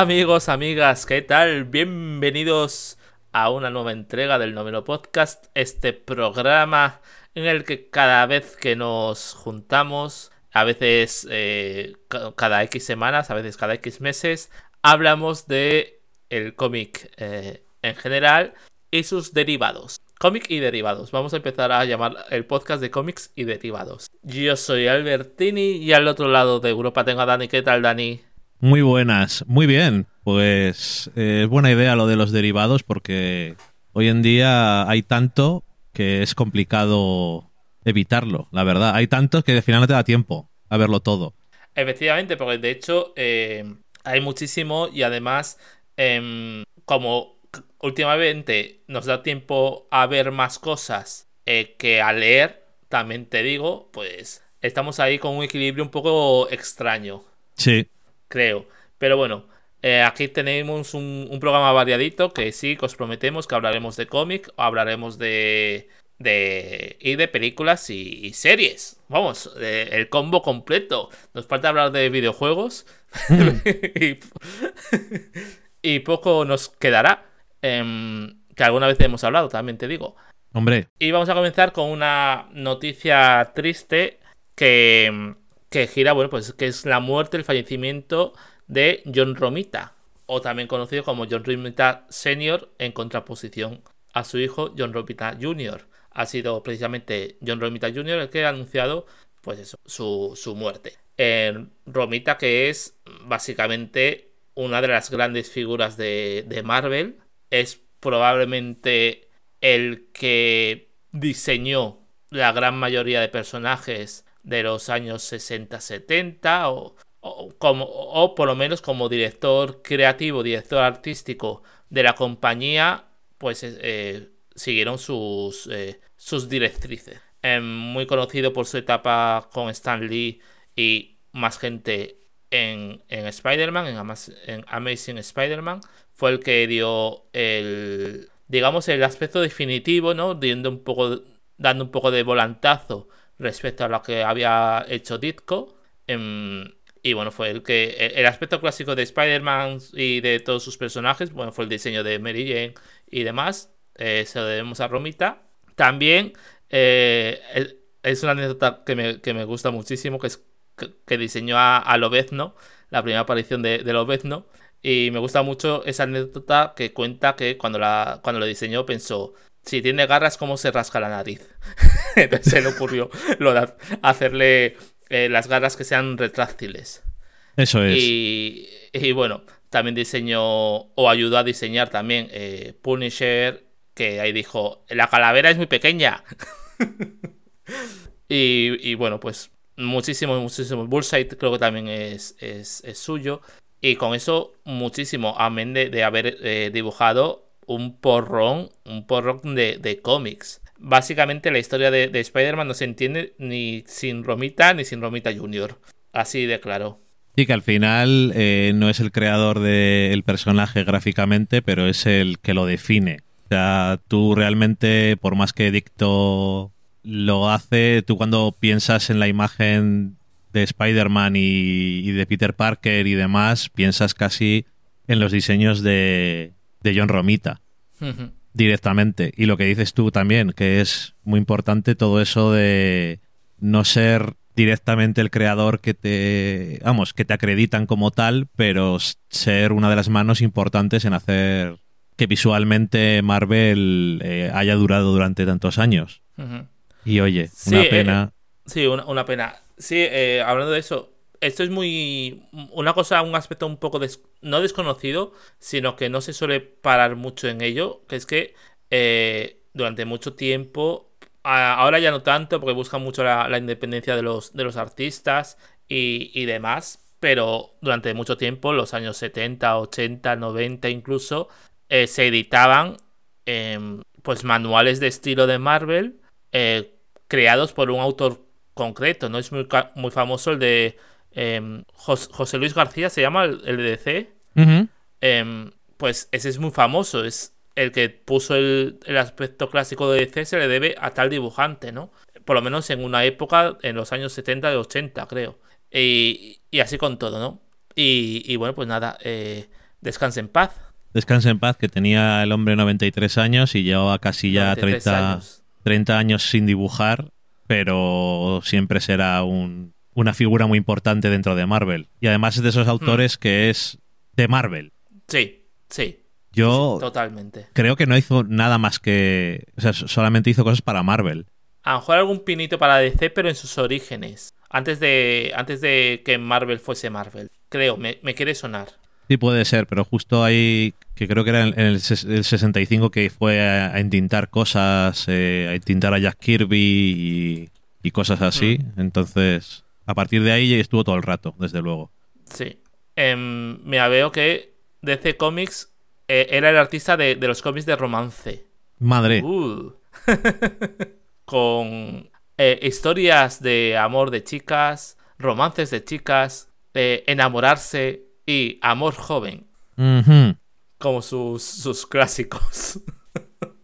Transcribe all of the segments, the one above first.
Amigos, amigas, ¿qué tal? Bienvenidos a una nueva entrega del noveno podcast, este programa en el que cada vez que nos juntamos, a veces eh, cada X semanas, a veces cada X meses, hablamos de el cómic eh, en general y sus derivados. Cómic y derivados. Vamos a empezar a llamar el podcast de cómics y derivados. Yo soy Albertini y al otro lado de Europa tengo a Dani. ¿Qué tal, Dani? Muy buenas, muy bien. Pues eh, es buena idea lo de los derivados porque hoy en día hay tanto que es complicado evitarlo, la verdad. Hay tantos que al final no te da tiempo a verlo todo. Efectivamente, porque de hecho eh, hay muchísimo y además em, como últimamente nos da tiempo a ver más cosas eh, que a leer, también te digo, pues estamos ahí con un equilibrio un poco extraño. Sí. Creo. Pero bueno, eh, aquí tenemos un, programa variadito que sí, que os prometemos que hablaremos de cómic, hablaremos de, de y de películas y, series. Vamos, el combo completo. Nos falta hablar de videojuegos y, poco nos quedará. Em, que alguna vez hemos hablado, también te digo. Hombre. Y vamos a comenzar con una noticia triste que, que gira, bueno, pues que es la muerte, el fallecimiento de John Romita, o también conocido como John Romita Sr. en contraposición a su hijo John Romita Jr. Ha sido precisamente John Romita Jr. el que ha anunciado pues eso, su, su muerte. Romita que es básicamente una de las grandes figuras de, de Marvel, es probablemente el que diseñó la gran mayoría de personajes de los años 60-70 o, como, o por lo menos como director creativo, director artístico de la compañía, pues eh, eh, siguieron sus, eh, sus directrices. muy conocido por su etapa con Stan Lee y más gente en, en Spider-Man, en, Amazing Spider-Man, fue el que dio el, digamos, el aspecto definitivo, ¿no? Un poco, dando un poco de volantazo respecto a lo que había hecho Ditko. Em, y bueno, fue el que. El aspecto clásico de Spider-Man y de todos sus personajes, bueno, fue el diseño de Mary Jane y demás. Eh, se lo debemos a Romita. También eh, es una anécdota que me, que me, gusta muchísimo, que es que, diseñó a, a, Lobezno, la primera aparición de, de Lobezno. Y me gusta mucho esa anécdota que cuenta que cuando, la, cuando lo diseñó pensó, si tiene garras, ¿cómo se rasca la nariz? Entonces se le ocurrió lo de hacerle eh, las garras que sean retráctiles. Eso es. Y, y, bueno, también diseñó o ayudó a diseñar también eh, Punisher, que ahí dijo, la calavera es muy pequeña. y, y, bueno, pues muchísimo, muchísimo. Bullseye creo que también es, es, es suyo. Y con eso, muchísimo, amén de, de haber eh, dibujado un porrón, un porrón de, de cómics básicamente la historia de, Spider-Man no se entiende ni sin Romita ni sin Romita Jr. Así de claro. Sí, que al final eh, no es el creador del personaje gráficamente, pero es el que lo define. O sea, tú realmente, por más que Dicto lo hace, tú cuando piensas en la imagen de Spider-Man y, de Peter Parker y demás, piensas casi en los diseños de, de John Romita directamente. Y lo que dices tú también, que es muy importante todo eso de no ser directamente el creador que te, vamos, que te acreditan como tal, pero ser una de las manos importantes en hacer que visualmente Marvel eh, haya durado durante tantos años. Y oye, una eh, pena. sí, una, pena. Sí, eh, hablando de eso, esto es muy. Una cosa, un aspecto un poco no desconocido, sino que no se suele parar mucho en ello, que es que eh, durante mucho tiempo, ahora ya no tanto, porque buscan mucho la, independencia de los, de los artistas y, demás, pero durante mucho tiempo, los años 70, 80, 90 incluso, eh, se editaban em, pues manuales de estilo de Marvel eh, creados por un autor concreto, ¿no? Es muy, muy famoso el de Em, José Luis García se llama el, de DC. Em, pues ese es muy famoso, es el que puso el, aspecto clásico de DC, se le debe a tal dibujante, ¿no? Por lo menos en una época, en los años 70 y 80, creo. Y, así con todo, ¿no? Y, bueno, pues nada, eh, Descanse en paz. Descanse en paz, que tenía el hombre 93 años y llevaba casi ya 93 30 años. 30 años sin dibujar, pero siempre será un- una figura muy importante dentro de Marvel. Y además es de esos autores que es de Marvel. Sí, sí. Yo Totalmente. creo que no hizo nada más que... O sea, solamente hizo cosas para Marvel. A lo mejor algún pinito para DC, pero en sus orígenes. Antes de, antes de que Marvel fuese Marvel. Creo, me, me quiere sonar. Sí, puede ser, pero justo ahí, que creo que era en el, ses- el 65 que fue a, a cosas, eh, a intintar a Jack Kirby y, y cosas así. Entonces, a partir de ahí estuvo todo el rato, desde luego. Sí. Em, mira, veo que DC Comics eh, era el artista de, de los cómics de romance. Madre, Uh. Con eh, historias de amor de chicas, romances de chicas, eh, enamorarse y amor joven, como sus, sus clásicos.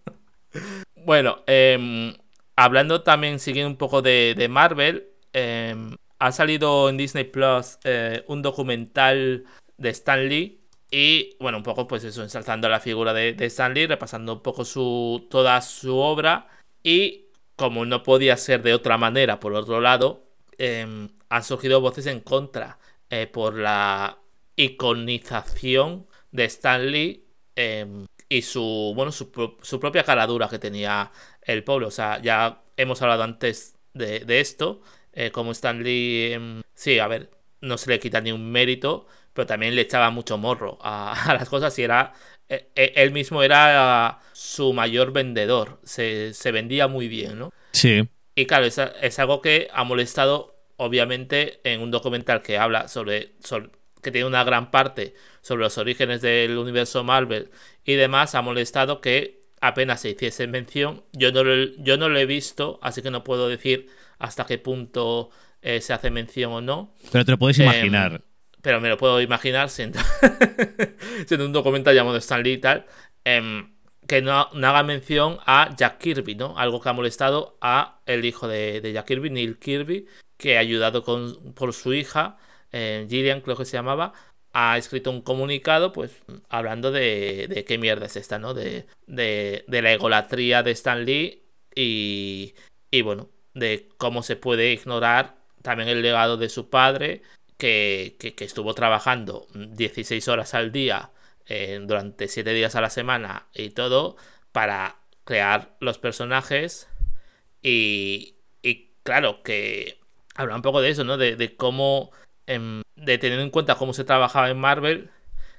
bueno, em, hablando también, siguiendo un poco de, de Marvel, em, ha salido en Disney Plus eh, un documental de Stan Lee. Y bueno, un poco pues eso, ensalzando la figura de, de Stan Lee, repasando un poco su, toda su obra. Y como no podía ser de otra manera, por otro lado, em, han surgido voces en contra eh, por la iconización de Stan Lee em, y su, bueno, su, su propia caradura que tenía el pobre. O sea, ya hemos hablado antes de esto, eh, como Stan Lee, em, sí, a ver, no se le quita ni un mérito, pero también le echaba mucho morro a, a las cosas y era... eh, eh, Él mismo era su mayor vendedor, se, se vendía muy bien, ¿no? sí. Y claro, es, es algo que ha molestado, obviamente, en un documental que habla sobre, sobre- que tiene una gran parte sobre los orígenes del universo Marvel y demás, ha molestado que apenas se hiciese mención. Yo no lo, yo no lo he visto, así que no puedo decir hasta qué punto eh, se hace mención o no. Pero te lo puedes Em, imaginar. Pero me lo puedo imaginar siendo, siendo un documental llamado Stan Lee y tal. em, que no, no haga mención a Jack Kirby, ¿no? Algo que ha molestado a el hijo de, de Jack Kirby, Neil Kirby, que ha ayudado con, por su hija, eh, Gillian creo que se llamaba, ha escrito un comunicado, pues, hablando de, de qué mierda es esta, ¿no? De, de, de la egolatría de Stan Lee y, y, bueno, de cómo se puede ignorar también el legado de su padre, que, que- que estuvo trabajando 16 horas al día eh, durante 7 días a la semana y todo para crear los personajes y, y claro que habla un poco de eso, ¿no? De, de cómo, em, de tener en cuenta cómo se trabajaba en Marvel,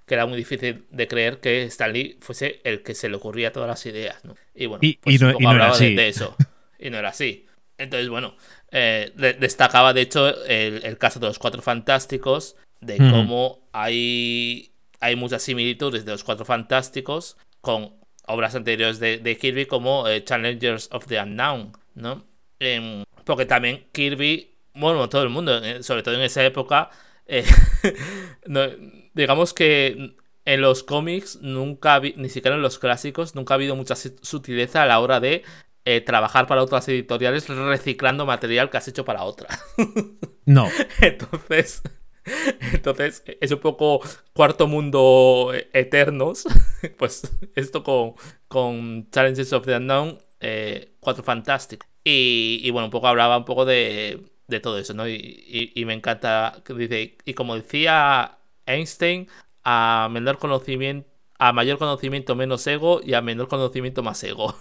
que era muy difícil de creer que Stan Lee fuese el que se le ocurría todas las ideas, ¿no? Y bueno, Y- pues y no- un poco y no era hablaba de eso. Y no era así. Entonces, bueno, eh, de- destacaba de hecho el, el caso de los Cuatro Fantásticos, de cómo hay, hay muchas similitudes de los Cuatro Fantásticos con obras anteriores de, de Kirby como eh, Challengers of the Unknown, ¿no? Em, porque también Kirby, bueno, todo el mundo, eh, sobre todo en esa época, eh, no- digamos que en los cómics nunca, ni siquiera en los clásicos, nunca ha habido mucha su- sutileza a la hora de eh, trabajar para otras editoriales reciclando material que has hecho para otra. No. Entonces, entonces es un poco cuarto mundo eternos. Pues esto con, con Challenges of the Unknown, eh, cuatro fantásticos. Y, y bueno, un poco hablaba un poco de, de todo eso, ¿no? Y, y- y me encanta que dice, y como decía Einstein, a menor conocimiento, a mayor conocimiento menos ego y a menor conocimiento más ego.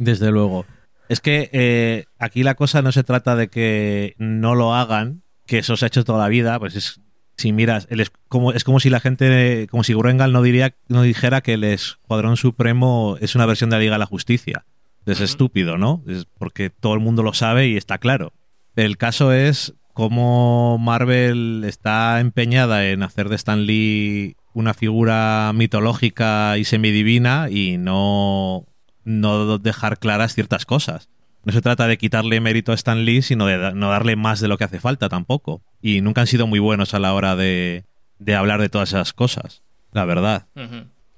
Desde luego. Es que eh, aquí la cosa no se trata de que no lo hagan, que eso se ha hecho toda la vida, pues es si miras, el es, como, es como si la gente, como si Gruengal no diría, no dijera que el Escuadrón Supremo es una versión de la Liga de la Justicia. Es estúpido, ¿no? Es porque todo el mundo lo sabe y está claro. El caso es cómo Marvel está empeñada en hacer de Stan Lee una figura mitológica y semidivina y no, no dejar claras ciertas cosas. No se trata de quitarle mérito a Stan Lee, sino de no darle más de lo que hace falta tampoco. Y nunca han sido muy buenos a la hora de, de hablar de todas esas cosas. La verdad.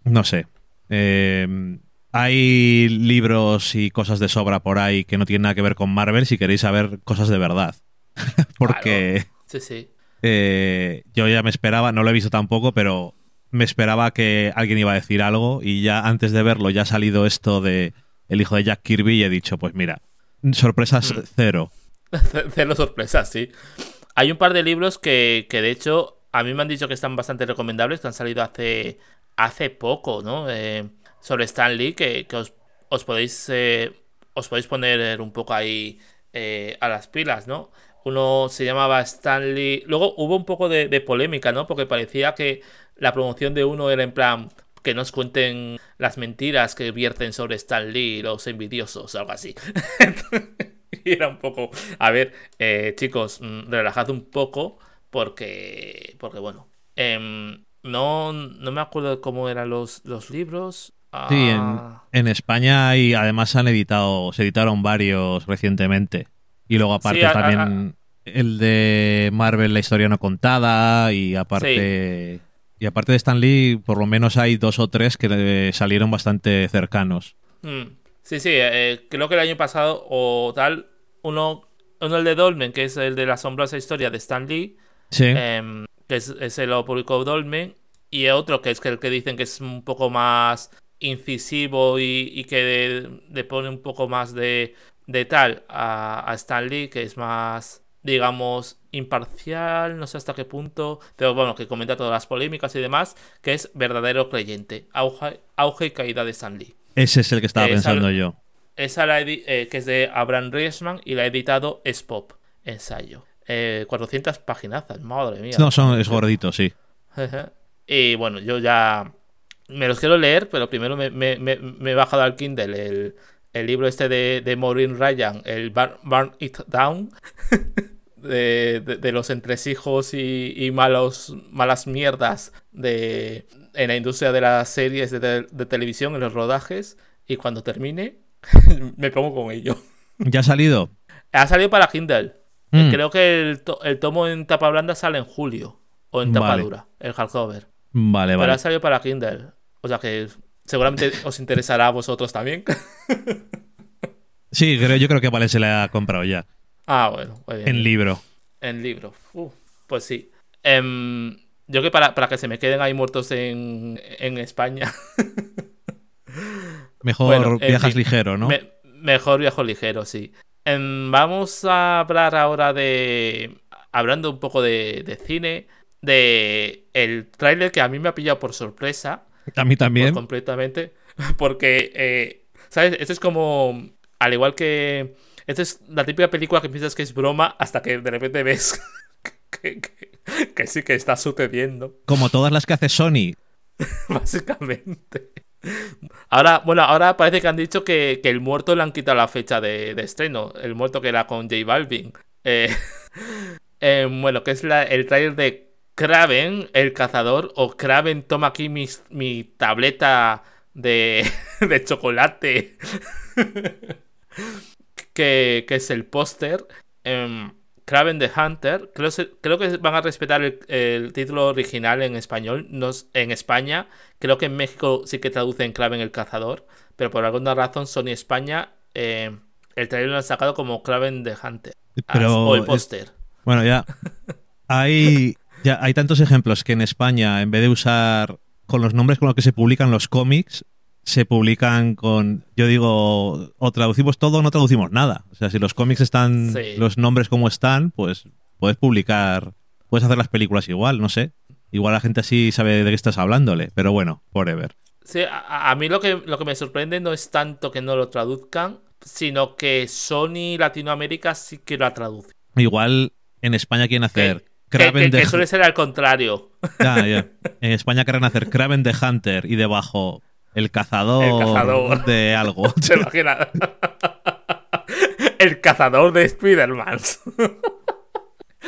No sé. Eh, hay libros y cosas de sobra por ahí que no tienen nada que ver con Marvel si queréis saber cosas de verdad. Porque Sí, sí. eh, yo ya me esperaba, no lo he visto tampoco, pero me esperaba que alguien iba a decir algo y ya antes de verlo ya ha salido esto de el hijo de Jack Kirby y he dicho, pues mira, sorpresas Mm. cero. Cero sorpresas, sí. Hay un par de libros que, que, de hecho a mí me han dicho que están bastante recomendables, que han salido hace, hace poco, ¿no? Eh, sobre Stan Lee, que, que os, os, podéis eh, os podéis poner un poco ahí eh, a las pilas, ¿no? Uno se llamaba Stanley. Luego hubo un poco de, de, polémica, ¿no? Porque parecía que la promoción de uno era en plan que nos cuenten las mentiras que vierten sobre Stan Lee, los envidiosos, algo así. y era un poco. A ver, eh, chicos, relajad un poco. Porque. Porque bueno. Eh, no, no me acuerdo cómo eran los, los libros. Sí, en, Ah. en España hay, además han editado, se editaron varios recientemente. Y luego aparte Sí, a- también el de Marvel, la historia no contada, y aparte... Y aparte de Stan Lee, por lo menos hay dos o tres que eh, salieron bastante cercanos. Mm. Sí, sí, eh, creo que el año pasado o tal, uno, uno el de Dolmen, que es el de la asombrosa historia de Stan Lee, Sí. em, que es, ese lo publicó Dolmen, y otro que es el que dicen que es un poco más incisivo y, y que le pone un poco más de, de tal a, a Stan Lee, que es más, digamos, imparcial, no sé hasta qué punto, pero bueno, que comenta todas las polémicas y demás, que es verdadero creyente, auge, auge y caída de Stan Lee. Ese es el que estaba eh, pensando yo. Esa la eh, que es de Abraham Riesman y la ha editado Spop, ensayo. Eh, 400 paginazas, madre mía. No, son, es gordito, sí. y bueno, yo ya me los quiero leer, pero primero me, me- me- me he bajado al Kindle el, el libro este de, de Maureen Ryan, el Burn, Burn It Down, de, de- de los entresijos y, y malos, malas mierdas de, en la industria de las series de, de televisión, en los rodajes, y cuando termine me pongo con ello. ¿Ya ha salido? Ha salido para Kindle. Mm. Creo que el, to- el tomo en tapa blanda sale en julio, o en tapa Vale. dura, el hardcover. Vale, Pero vale. ha salido para Kindle. O sea que seguramente os interesará a vosotros también. Sí, creo, yo creo que Vale se le ha comprado ya. ah, bueno, muy bien. En libro. En libro. Uh, pues sí. Em, yo que para, para que se me queden ahí muertos en, en España. Mejor Bueno, en viajas fin. ligero, ¿no? me- mejor viajo ligero, sí. Em, vamos a hablar ahora de. Hablando un poco de, de cine. De el tráiler que a mí me ha pillado por sorpresa. A mí también. Completamente. Porque, eh, ¿sabes? Esto es como. Al igual que. Esta es la típica película que piensas que es broma hasta que de repente ves que, que- que sí que está sucediendo. Como todas las que hace Sony. Básicamente. Ahora, bueno, ahora parece que han dicho que, que el muerto le han quitado la fecha de, de estreno. El muerto que era con J Balvin. Eh, eh, bueno, que es la- el trailer de Kraven, el cazador. O Kraven, toma aquí mis- mi tableta de, de chocolate. que, que es el póster. Em, Kraven the Hunter. Creo, creo que van a respetar el, el título original en español. No es- en España. Creo que en México sí que traducen Kraven el cazador. Pero por alguna razón Sony España. eh, el trailer lo han sacado como Kraven the Hunter. Ah, Pero o el póster. Bueno, ya hay, ya hay tantos ejemplos que en España, en vez de usar con los nombres con los que se publican los cómics, se publican con, yo digo, o traducimos todo o no traducimos nada. O sea, si los cómics están, Sí. los nombres como están, pues puedes publicar, puedes hacer las películas igual, no sé. Igual la gente así sabe de qué estás hablándole, pero bueno, forever. Sí, a, a mí lo que, lo que me sorprende no es tanto que no lo traduzcan, sino que Sony Latinoamérica sí que lo traduce. Igual en España quieren hacer Kraven que- the que suele ser al contrario. Ya, ya. En España querrán hacer Kraven the Hunter y debajo el cazador, El cazador. de algo. ¿Se imagina? El cazador de Spider-Man.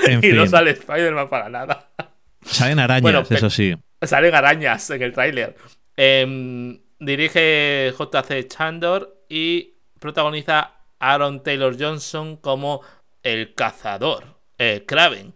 En y fin, no sale Spider-Man para nada. salen arañas, Bueno, eso sí. Salen arañas en el tráiler. Em, dirige JC Chandor y protagoniza Aaron Taylor Johnson como el cazador. Eh, Kraven,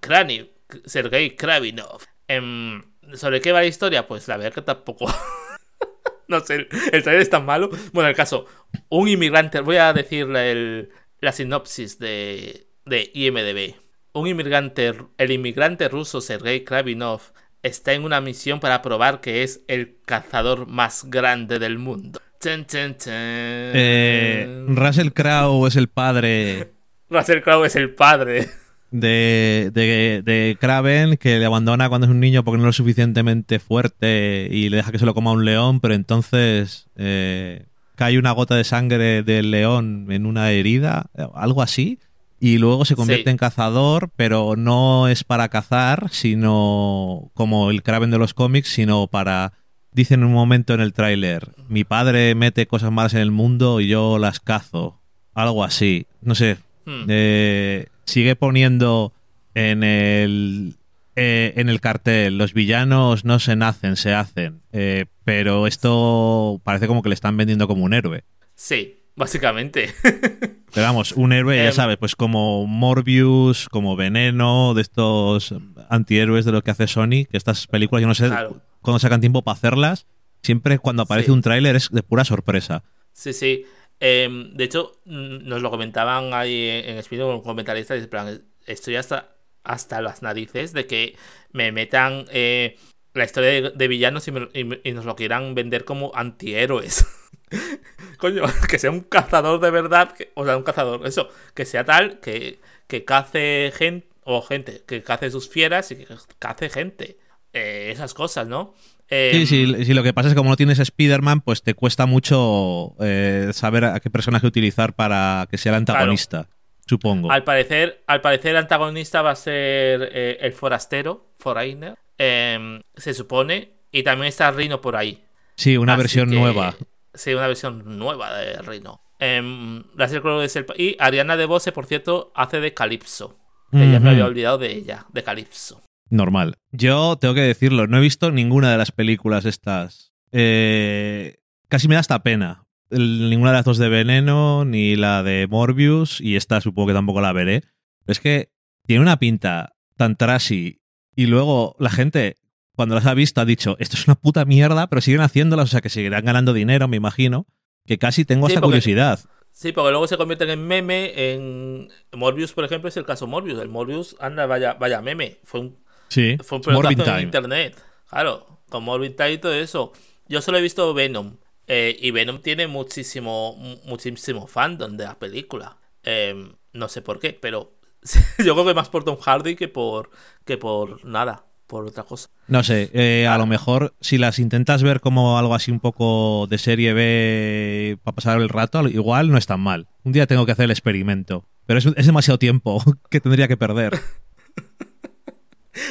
Sergei Kravinov. Em, ¿Sobre qué va la historia? Pues la verdad que tampoco. no sé, el, el trailer es tan malo. Bueno, el caso, un inmigrante, voy a decir el- la sinopsis de, de IMDB. Un inmigrante, el inmigrante ruso Sergei Kravinov está en una misión para probar que es el cazador más grande del mundo. Chen, chen, chen. Eh, Russell Crowe es el padre Russell Crowe es el padre. De, de, de Kraven que le abandona cuando es un niño porque no es lo suficientemente fuerte y le deja que se lo coma un león, pero entonces eh, cae una gota de sangre del león en una herida, algo así, y luego se convierte Sí. en cazador, pero no es para cazar, sino como el Kraven de los cómics, sino para... Dicen en un momento en el tráiler, mi padre mete cosas malas en el mundo y yo las cazo. Algo así. No sé, Hmm. eh, sigue poniendo en el eh, en el cartel los villanos no se nacen, se hacen. Eh, pero esto parece como que le están vendiendo como un héroe. Sí, básicamente. Pero vamos, un héroe, ya Em. sabes, pues como Morbius, como Veneno, de estos antihéroes de lo que hace Sony, que estas películas, yo no sé Claro. cuándo sacan tiempo para hacerlas, siempre cuando aparece Sí. un tráiler es de pura sorpresa. Sí, sí. Em, de hecho, nos lo comentaban ahí en, comentaristas. y en plan, estoy hasta, hasta las narices de que me metan eh, la historia de, villanos y, me- y y nos lo quieran vender como antihéroes. Coño, que sea un cazador de verdad, o sea, un cazador, eso, que sea tal que, que cace gente, o gente, que cace sus fieras y que cace gente. Eh, esas cosas, ¿no? Sí, Em, sí, sí, lo que pasa es que como no tienes Spider-Man, pues te cuesta mucho eh, saber a qué personaje utilizar para que sea el antagonista, supongo. Al parecer, al parecer el antagonista va a ser eh, el forastero, Foreigner, em, se supone, y también está Rino por ahí. Sí, una Así versión que- nueva. Sí, una versión nueva de Rino. Eh, Russell Crowe es el... Y Ariana DeBose, por cierto, hace de Calypso. Ya me había olvidado de ella, de Calypso. Normal. Yo tengo que decirlo, no he visto ninguna de las películas estas. Eh, casi me da hasta pena. El- ninguna de las dos de Veneno, ni la de Morbius, y esta supongo que tampoco la veré. Es que tiene una pinta tan trashy, y luego la gente, cuando las ha visto, ha dicho, esto es una puta mierda, pero siguen haciéndolas, o sea que seguirán ganando dinero, me imagino, que casi tengo Sí, hasta porque- curiosidad. Sí, porque luego se convierten en meme. En Morbius, por ejemplo, es el caso Morbius. El Morbius, anda, vaya, vaya meme. Fue un Sí, Fue un Morbid pelotazo en Time. internet. Claro, con Morbid Time y todo eso. Yo solo he visto Venom. eh, y Venom tiene muchísimo, mu- muchísimo fandom de la película. Eh, no sé por qué, pero yo creo que más por Tom Hardy que por, que por nada, por otra cosa. No sé, eh, a lo mejor si las intentas ver como algo así un poco de serie B para pasar el rato, igual no es tan mal. Un día tengo que hacer el experimento, pero es, es demasiado tiempo que tendría que perder.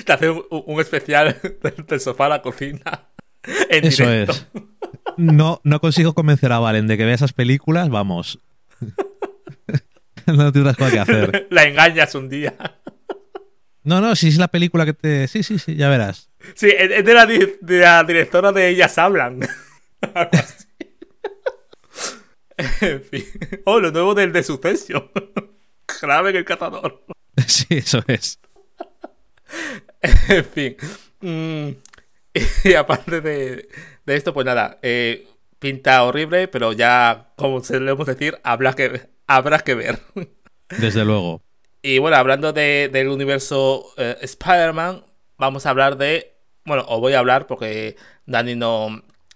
Te hace un, un especial del, sofá a la cocina. En Eso directo. es. No, no consigo convencer a Valen de que vea esas películas, vamos. no tendrás cosa que hacer. La engañas un día. No, no, si es la película que te... Sí, sí, sí, ya verás. Sí, es de la, di- de la directora de Ellas Hablan. Algo así. en fin. Oh, lo nuevo del de Sucesio. Grave el cazador. Sí, eso es. en fin. Mm, y aparte de, de esto, pues nada. eh, pinta horrible, pero ya, como solemos decir, habrá que, habrá que ver. Desde luego. Y bueno, hablando de- del universo eh, Spider-Man, vamos a hablar de. Bueno, os voy a hablar porque Dani no,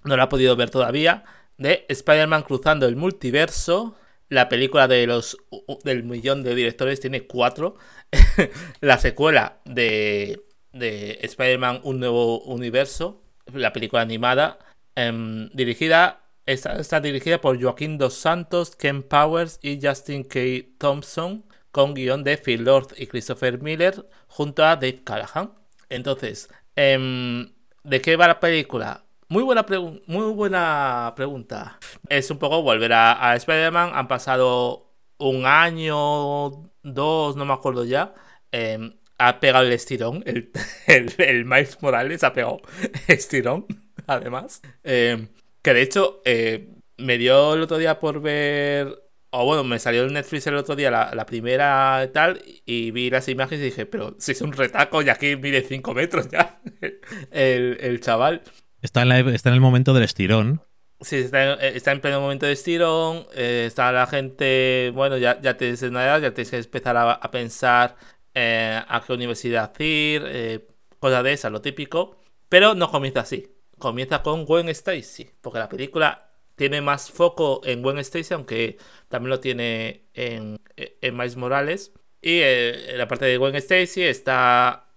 no lo ha podido ver todavía. De Spider-Man cruzando el multiverso. La película de los del millón de directores tiene cuatro. la secuela de, de Spider-Man Un Nuevo Universo. La película animada. em, dirigida. Está, está dirigida por Joaquín Dos Santos, Ken Powers y Justin K. Thompson con guion de Phil Lord y Christopher Miller junto a Dave Callahan. Entonces, em, ¿de qué va la película? Muy buena, pregunta. Es un poco volver a, a Spider-Man. Han pasado un año, dos, no me acuerdo ya. Em, ha pegado el estirón. El, el, Miles Morales ha pegado estirón, además. Em, que de hecho, eh, me dio el otro día por ver o bueno, me salió en Netflix el otro día la, la primera tal, y vi las imágenes y dije, pero si es un retaco y aquí mide 5 metros ya el chaval. Está en, la- está en el momento del estirón. Sí, está, en- está en pleno momento de estirón, eh, está la gente, bueno, ya, ya tienes una edad, ya tienes que empezar a, pensar eh, a qué universidad ir, eh, cosas de esas, lo típico. Pero no comienza así. Comienza con Gwen Stacy, porque la película tiene más foco en Gwen Stacy, aunque también lo tiene en, en Miles Morales. Y eh, la parte de Gwen Stacy está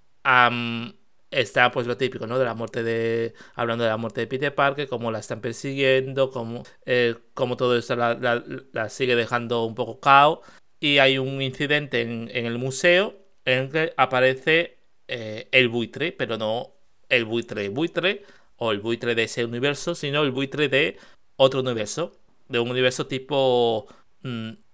está pues lo típico, ¿no? De la muerte de... Hablando de la muerte de Peter Parker, cómo la están persiguiendo, cómo, eh, todo eso la, sigue dejando un poco caos. Y hay un incidente en, el museo en el que aparece eh, el buitre, pero no el buitre buitre o el buitre de ese universo, sino el buitre de otro universo, de un universo tipo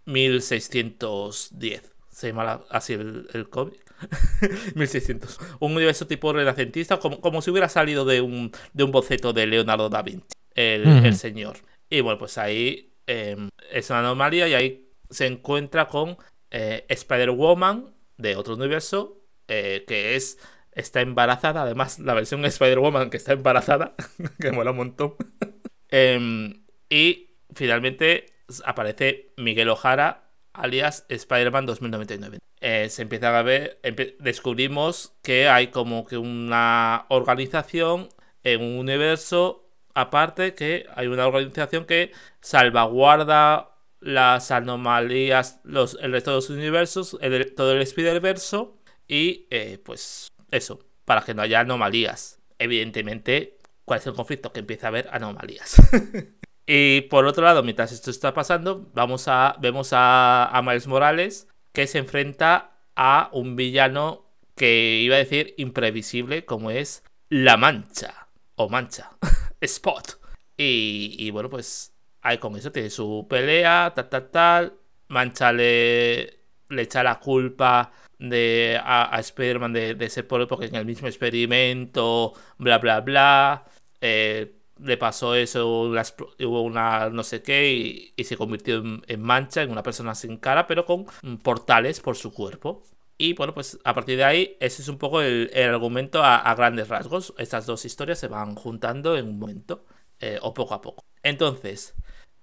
1610. Se llama así el, el cómic. 1600. Un universo tipo renacentista, como, como si hubiera salido de un, de un boceto de Leonardo da Vinci, el, señor. Y bueno, pues ahí em, es una anomalía y ahí se encuentra con eh, Spider-Woman de otro universo, eh, que es está embarazada. Además, la versión Spider-Woman que está embarazada, que mola un montón. Em, y finalmente aparece Miguel Ojara, alias Spider-Man 2099. Eh, se empieza a ver, descubrimos que hay como que una organización en un universo aparte, que hay una organización que salvaguarda las anomalías, los, el resto de los universos, todo el Spider-Verso y eh, pues eso, para que no haya anomalías. Evidentemente, ¿cuál es el conflicto? Que empieza a haber anomalías. y por otro lado, mientras esto está pasando, vamos a, vemos a, Miles Morales que se enfrenta a un villano que iba a decir imprevisible, como es La Mancha, o Mancha, Spot. Y, bueno, pues ahí con eso tiene su pelea, tal, tal, tal. Mancha le, le echa la culpa de, a, Spider-Man de, de ser pobre porque en el mismo experimento, bla, bla, bla. Eh, le pasó eso, hubo una no sé qué y, se convirtió en, mancha, en una persona sin cara, pero con portales por su cuerpo. Y bueno, pues a partir de ahí, ese es un poco el, argumento a, grandes rasgos. Estas dos historias se van juntando en un momento, eh, o poco a poco. Entonces,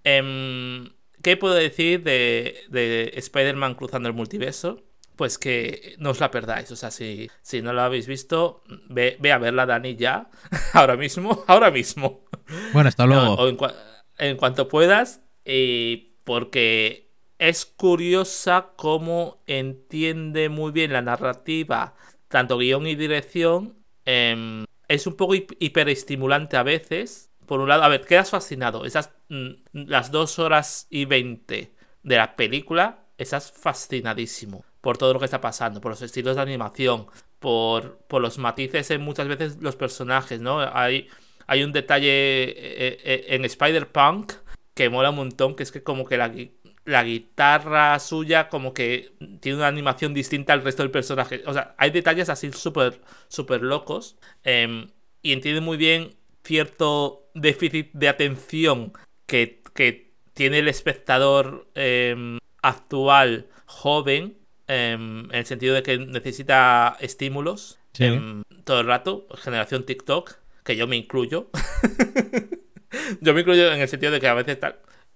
em, ¿qué puedo decir de, de Spider-Man cruzando el multiverso? Pues que no os la perdáis. O sea, si, si no la habéis visto, ve, a verla, Dani, ya. ahora mismo, ahora mismo. Bueno, hasta luego. o en, cuanto puedas, y porque es curiosa cómo entiende muy bien la narrativa, tanto guion y dirección. Em, es un poco hiperestimulante a veces. Por un lado, a ver, quedas fascinado. Esas mm, las dos horas y veinte de la película, estás fascinadísimo por todo lo que está pasando, por los estilos de animación, por, por los matices en muchas veces los personajes, ¿no? Hay, hay un detalle eh, eh, en Spider-Punk que mola un montón, que es que como que la, la guitarra suya como que tiene una animación distinta al resto del personaje. O sea, hay detalles así súper super locos em, y entiende muy bien cierto déficit de atención que, que tiene el espectador em, actual joven en el sentido de que necesita estímulos em, todo el rato, generación TikTok, que yo me incluyo. yo me incluyo en el sentido de que a veces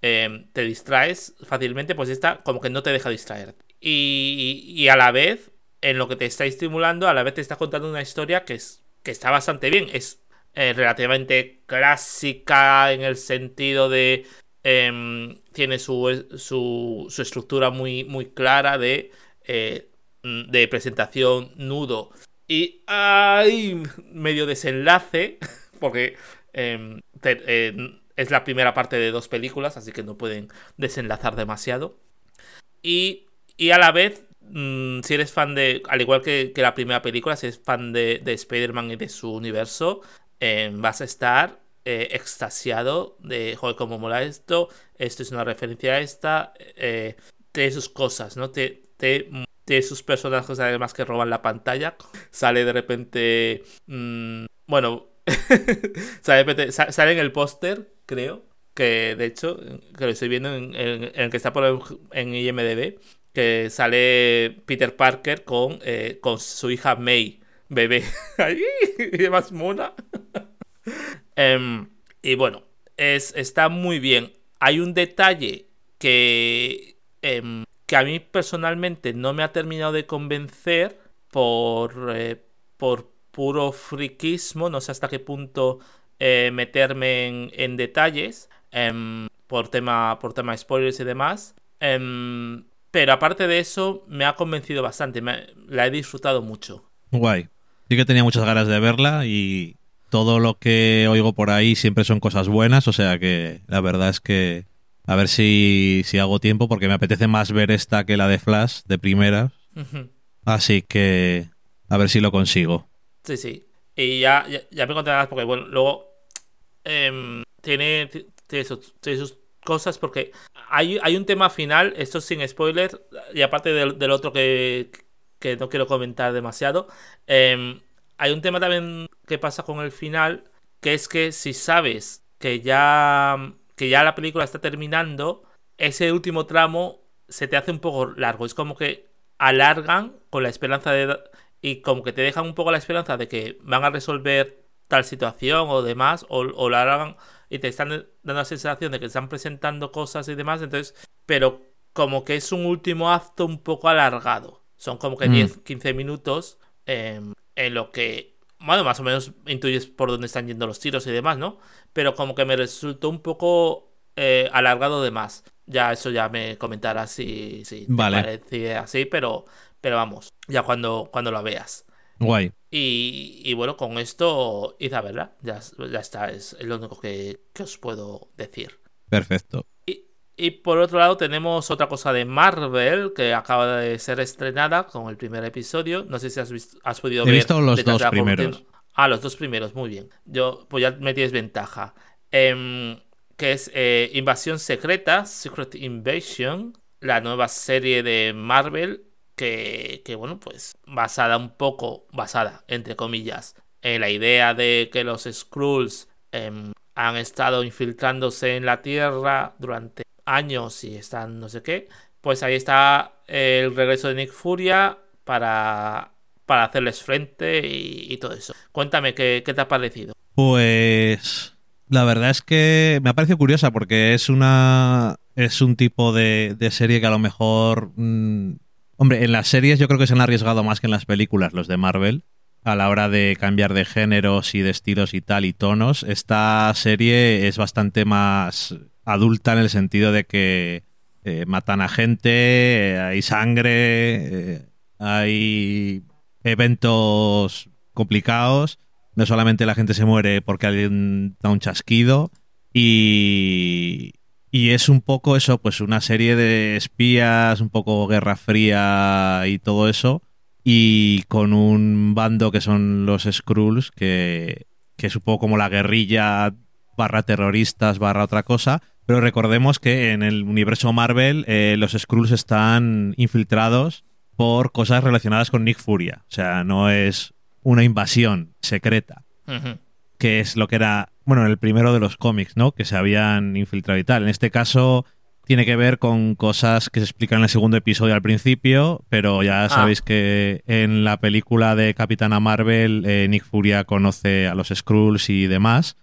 em, te distraes fácilmente, pues esta como que no te deja distraer. Y, a la vez, en lo que te está estimulando, a la vez te está contando una historia que, es, que está bastante bien. Es eh, relativamente clásica en el sentido de... tiene su, su, su, estructura muy, muy clara de eh, de presentación, nudo y hay medio desenlace, porque em, es la primera parte de dos películas, así que no pueden desenlazar demasiado. Y, a la vez, mm, si eres fan de, al igual que, la primera película, si eres fan de, de Spider-Man y de su universo, em, vas a estar eh, extasiado de, joder, cómo mola esto, esto es una referencia a esta, eh, de sus cosas, ¿no? Te, de sus personajes además que roban la pantalla. Sale de repente... Mm, bueno, sale, sale en el póster, creo. Que de hecho, que lo estoy viendo en, el que está por en IMDB. Que sale Peter Parker con, eh, con su hija May, bebé. Ahí, y más mona. Em, y bueno, es, está muy bien. Hay un detalle que em, que a mí personalmente no me ha terminado de convencer por, eh, por puro friquismo, no sé hasta qué punto eh, meterme en, detalles em, por, tema, por tema spoilers y demás. Em, pero aparte de eso, me ha convencido bastante, la he disfrutado mucho. Guay. Sí que tenía muchas ganas de verla y todo lo que oigo por ahí siempre son cosas buenas, o sea que la verdad es que a ver si, si hago tiempo porque me apetece más ver esta que la de Flash de primera. Así que a ver si lo consigo. Sí, sí. Y ya, ya, me contarás porque, bueno, luego em, tiene, tiene, sus, cosas porque hay, hay un tema final, esto sin spoiler, y aparte del, otro que, que, no quiero comentar demasiado, em, hay un tema también que pasa con el final, que es que si sabes que ya, que ya la película está terminando, ese último tramo se te hace un poco largo. Es como que alargan con la esperanza de y como que te dejan un poco la esperanza de que van a resolver tal situación o demás, o, o la hagan y te están dando la sensación de que están presentando cosas y demás, entonces, pero como que es un último acto un poco alargado. Son como que 10, mm. 15 minutos em, en lo que, bueno, más o menos intuyes por dónde están yendo los tiros y demás, ¿no? Pero como que me resultó un poco eh, alargado de más. Ya eso ya me comentarás si, si te parece así, pero pero vamos, ya cuando, cuando lo veas. Guay. Y, bueno, con esto, id a verla. Ya, ya está, es lo único que, os puedo decir. Perfecto. Y, por otro lado, tenemos otra cosa de Marvel que acaba de ser estrenada con el primer episodio. No sé si has, visto, has podido ver. He visto los dos primeros. Ah, los dos primeros, muy bien. Yo, pues ya me tienes ventaja. Em, que es eh, Invasión Secreta, Secret Invasion, la nueva serie de Marvel que, bueno, pues basada un poco, basada, entre comillas, en la idea de que los Skrulls em, han estado infiltrándose en la Tierra durante años y están no sé qué, pues ahí está el regreso de Nick Furia para, para hacerles frente y, todo eso. Cuéntame, ¿qué, ¿qué, te ha parecido? Pues la verdad es que me ha parecido curiosa porque es una... Es un tipo de, de serie que a lo mejor mm, Hombre, en las series yo creo que se han arriesgado más que en las películas los de Marvel a la hora de cambiar de géneros y de estilos y tal y tonos. Esta serie es bastante más adulta en el sentido de que eh, matan a gente, eh, hay sangre, eh, hay eventos complicados. No solamente la gente se muere porque alguien da un chasquido y, y es un poco eso, pues una serie de espías, un poco Guerra Fría y todo eso. Y con un bando que son los Skrulls, que, que es un poco como la guerrilla barra terroristas barra otra cosa. Pero recordemos que en el universo Marvel eh, los Skrulls están infiltrados por cosas relacionadas con Nick Furia. O sea, no es una invasión secreta que es lo que era, bueno, el primero de los cómics, ¿no? Que se habían infiltrado y tal. En este caso tiene que ver con cosas que se explican en el segundo episodio al principio, pero ya ah. sabéis que en la película de Capitana Marvel, eh, Nick Furia conoce a los Skrulls y demás.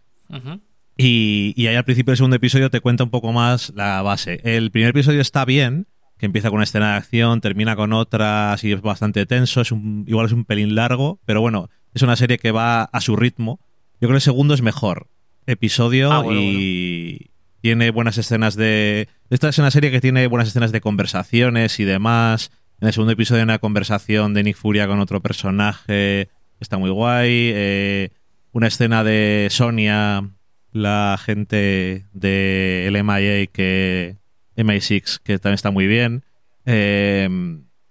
Y, y, ahí al principio del segundo episodio te cuenta un poco más la base. El primer episodio está bien, que empieza con una escena de acción, termina con otra, así es bastante tenso, es un, igual es un pelín largo, pero bueno, es una serie que va a su ritmo yo creo que el segundo es mejor episodio ah, y tiene buenas escenas de... Esta es una serie que tiene buenas escenas de conversaciones y demás. En el segundo episodio hay una conversación de Nick Furia con otro personaje. Está muy guay. Eh, una escena de Sonia, la gente del de MIA, que MI6, que también está muy bien. Eh,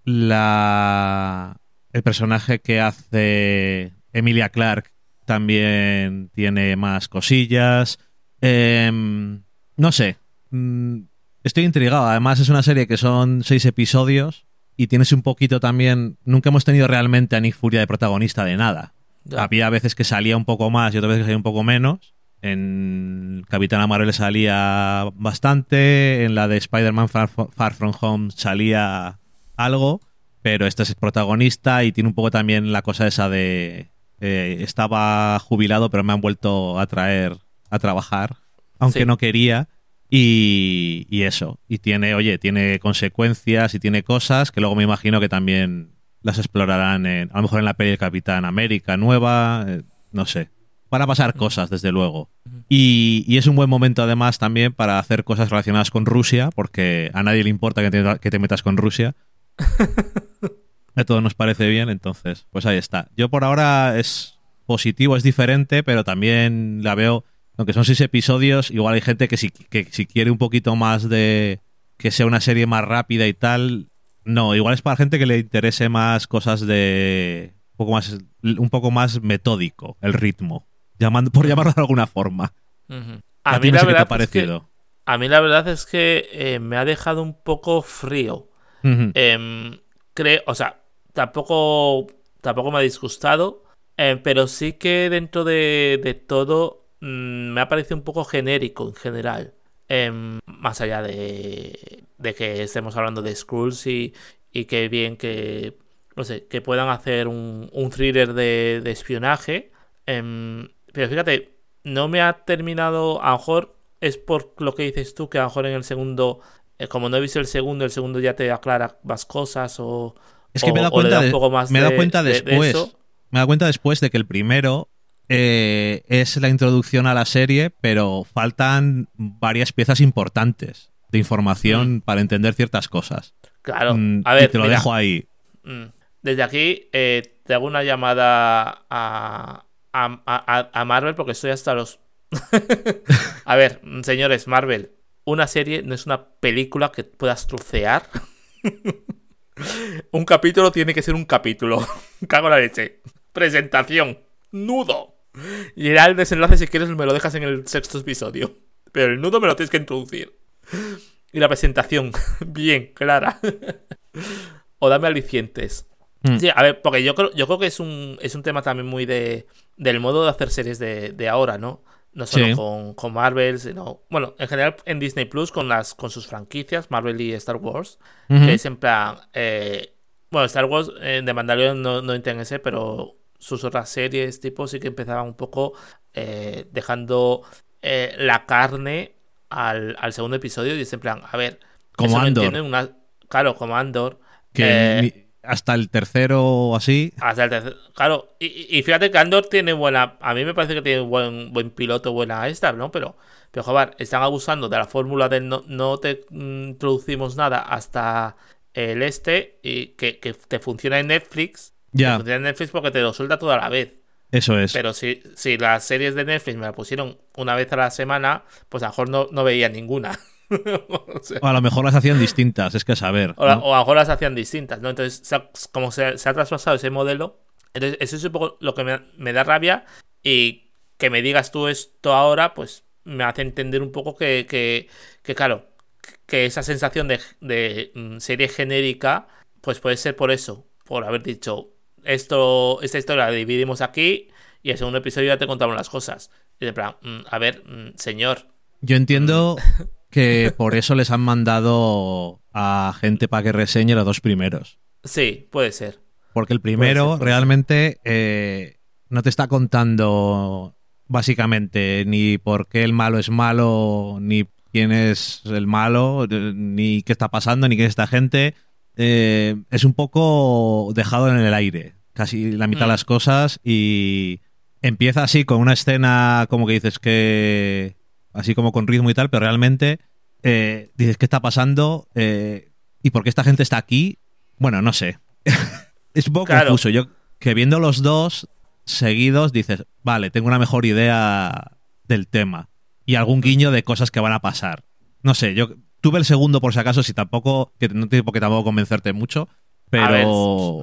la, el personaje que hace Emilia Clark, también tiene más cosillas. Em, no sé. Mm, estoy intrigado. Además, es una serie que son seis episodios y tienes un poquito también. Nunca hemos tenido realmente a Nick Furia de protagonista de nada. Había veces que salía un poco más y otras veces que salía un poco menos. En Capitana Marvel salía bastante. En la de Spider-Man Far, Far, From Home salía algo. Pero este es protagonista y tiene un poco también la cosa esa de eh, estaba jubilado, pero me han vuelto a traer a trabajar, aunque no quería. Y, eso. Y tiene, oye, tiene consecuencias y tiene cosas que luego me imagino que también las explorarán en, a lo mejor en la peli de Capitán América nueva, eh, no sé. Van a pasar cosas, desde luego. Y, y, es un buen momento además también para hacer cosas relacionadas con Rusia, porque a nadie le importa que te, que te metas con Rusia. a todos nos parece bien, entonces, pues ahí está. Yo por ahora es positivo, es diferente, pero también la veo, aunque son seis episodios, igual hay gente que si, que si quiere un poquito más de que sea una serie más rápida y tal, no, igual es para gente que le interese más cosas de un poco más, un poco más metódico, el ritmo, llamando, por llamarlo de alguna forma. Uh -huh. A, a, mí la verdad es que, a mí la verdad es que eh, me ha dejado un poco frío. Uh -huh. eh, creo, o sea, tampoco, tampoco me ha disgustado, eh, pero sí que dentro de, de todo mmm, me ha parecido un poco genérico en general. Eh, más allá de, de, que estemos hablando de Skrulls y, y que bien que, no sé, que puedan hacer un, un thriller de, de espionaje. Eh, pero fíjate, no me ha terminado, a lo mejor es por lo que dices tú, que a lo mejor en el segundo, eh, como no he visto el segundo, el segundo ya te aclara más cosas o... Es que o, me he dado cuenta, de, me he dado cuenta de, después. De me he dado cuenta después de que el primero eh, es la introducción a la serie, pero faltan varias piezas importantes de información mm. para entender ciertas cosas. Claro, mm, a ver. Y te lo mira, dejo ahí. Mm, desde aquí eh, te hago una llamada a, a, a, a Marvel porque estoy hasta los. a ver, señores, Marvel, una serie no es una película que puedas trucear. un capítulo tiene que ser un capítulo. Cago la leche. Presentación. Nudo. Y ya el desenlace, si quieres, me lo dejas en el sexto episodio. Pero el nudo me lo tienes que introducir. Y la presentación, bien, clara. o dame alicientes. Mm. Sí, a ver, porque yo creo, yo creo que es un, es un tema también muy de del modo de hacer series de, de ahora, ¿no? No solo sí. con, con, Marvel, sino. Bueno, en general en Disney Plus con las con sus franquicias, Marvel y Star Wars. Que es en plan. Eh, bueno, Star Wars eh, de Mandalorian no, no ese, pero sus otras series, tipo, sí que empezaban un poco eh, dejando eh, la carne al, al, segundo episodio. Y es en plan, a ver. Como Andor. Una, claro, como Andor. Que hasta el tercero o así. Hasta el tercero. Claro, y, y, fíjate que Andor tiene buena. A mí me parece que tiene buen, buen piloto, buena esta, ¿no? Pero, pero joder, están abusando de la fórmula de no, no te mm, introducimos nada hasta el este y que, que te funciona en Netflix. Ya. Funciona en Netflix porque te lo suelta toda la vez. Eso es. Pero si, si las series de Netflix me la pusieron una vez a la semana, pues a lo mejor no, no veía ninguna. o, sea, o, a lo mejor las hacían distintas, es que saber. O, ¿no? o a lo mejor las hacían distintas, ¿no? Entonces, se ha, como se, se, ha traspasado ese modelo, entonces eso es un poco lo que me, me, da rabia y que me digas tú esto ahora, pues me hace entender un poco que, que, que claro, que esa sensación de, de mm, serie genérica, pues puede ser por eso, por haber dicho, esto, esta historia la dividimos aquí y el segundo episodio ya te contamos las cosas. Y de plan, mm, a ver, mm, señor. Yo entiendo que por eso les han mandado a gente para que reseñe los dos primeros. Sí, puede ser. Porque el primero ser, realmente eh, no te está contando básicamente ni por qué el malo es malo, ni quién es el malo, ni qué está pasando, ni quién es esta gente. Eh, es un poco dejado en el aire, casi la mitad mm. de las cosas, y empieza así con una escena como que dices que así como con ritmo y tal, pero realmente eh, dices, ¿qué está pasando? Eh, ¿Y por qué esta gente está aquí? Bueno, no sé. es un poco claro. confuso. Yo que viendo los dos seguidos dices, vale, tengo una mejor idea del tema y algún guiño de cosas que van a pasar. No sé, yo tuve el segundo por si acaso, si tampoco, que no tiene por qué tampoco convencerte mucho, pero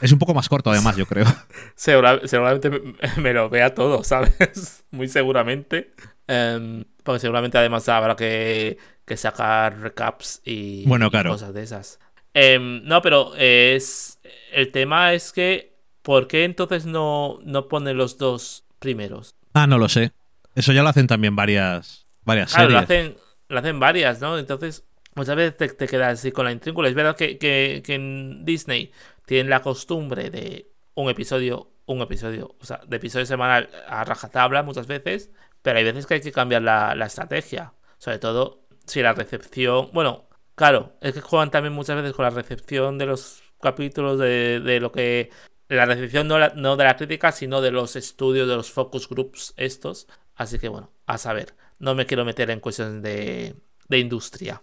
es un poco más corto además, yo creo. Segura, seguramente me, me, lo vea todo, ¿sabes? Muy seguramente. Um, porque seguramente además habrá que, que sacar recaps y, bueno, claro. y cosas de esas. Um, no, pero es el tema es que ¿por qué entonces no, no ponen los dos primeros? Ah, no lo sé. Eso ya lo hacen también varias, varias claro, series. Lo hacen, lo hacen varias, ¿no? Entonces, muchas veces te, te quedas así con la intríncula. Es verdad que, que, que en Disney tienen la costumbre de un episodio, un episodio, o sea, de episodio semanal a rajatabla muchas veces, pero hay veces que hay que cambiar la, la, estrategia. Sobre todo si la recepción. Bueno, claro, es que juegan también muchas veces con la recepción de los capítulos de, de lo que la recepción no, no, de la crítica, sino de los estudios, de los focus groups estos. Así que bueno, a saber. No me quiero meter en cuestiones de, de industria.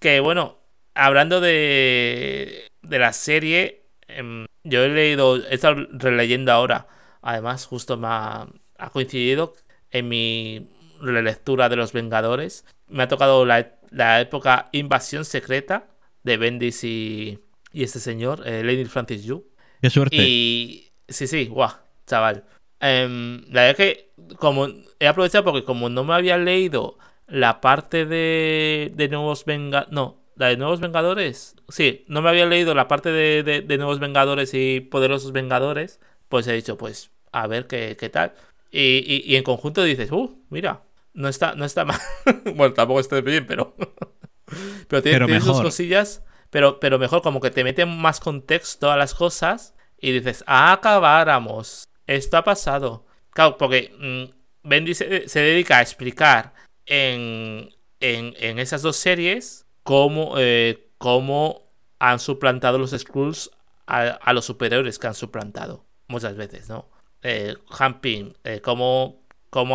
Que bueno, hablando de, de la serie, em, yo he leído, he estado releyendo ahora, además justo me ha, coincidido en mi relectura de Los Vengadores. Me ha tocado la, la época Invasión Secreta de Bendis y, y este señor, eh, Lady Francis Yu. Qué suerte. Y sí, sí, guau, chaval. Em, la verdad es que como he aprovechado porque como no me había leído la parte de, de Nuevos Vengadores, no, la de Nuevos Vengadores, sí, no me había leído la parte de, de, Nuevos Vengadores y Poderosos Vengadores, pues he dicho, pues, a ver qué, qué tal. Y, y, en conjunto dices, uh, mira, no está, no está mal. bueno, tampoco está bien, pero... pero tiene, tiene sus cosillas, pero, pero mejor, como que te mete más contexto a las cosas y dices, acabáramos, esto ha pasado. Claro, porque mm, Bendy se, dedica a explicar en, en, en esas dos series cómo, eh, cómo han suplantado los Skrulls a, los superiores que han suplantado muchas veces, ¿no? Eh, Hamping, eh, cómo,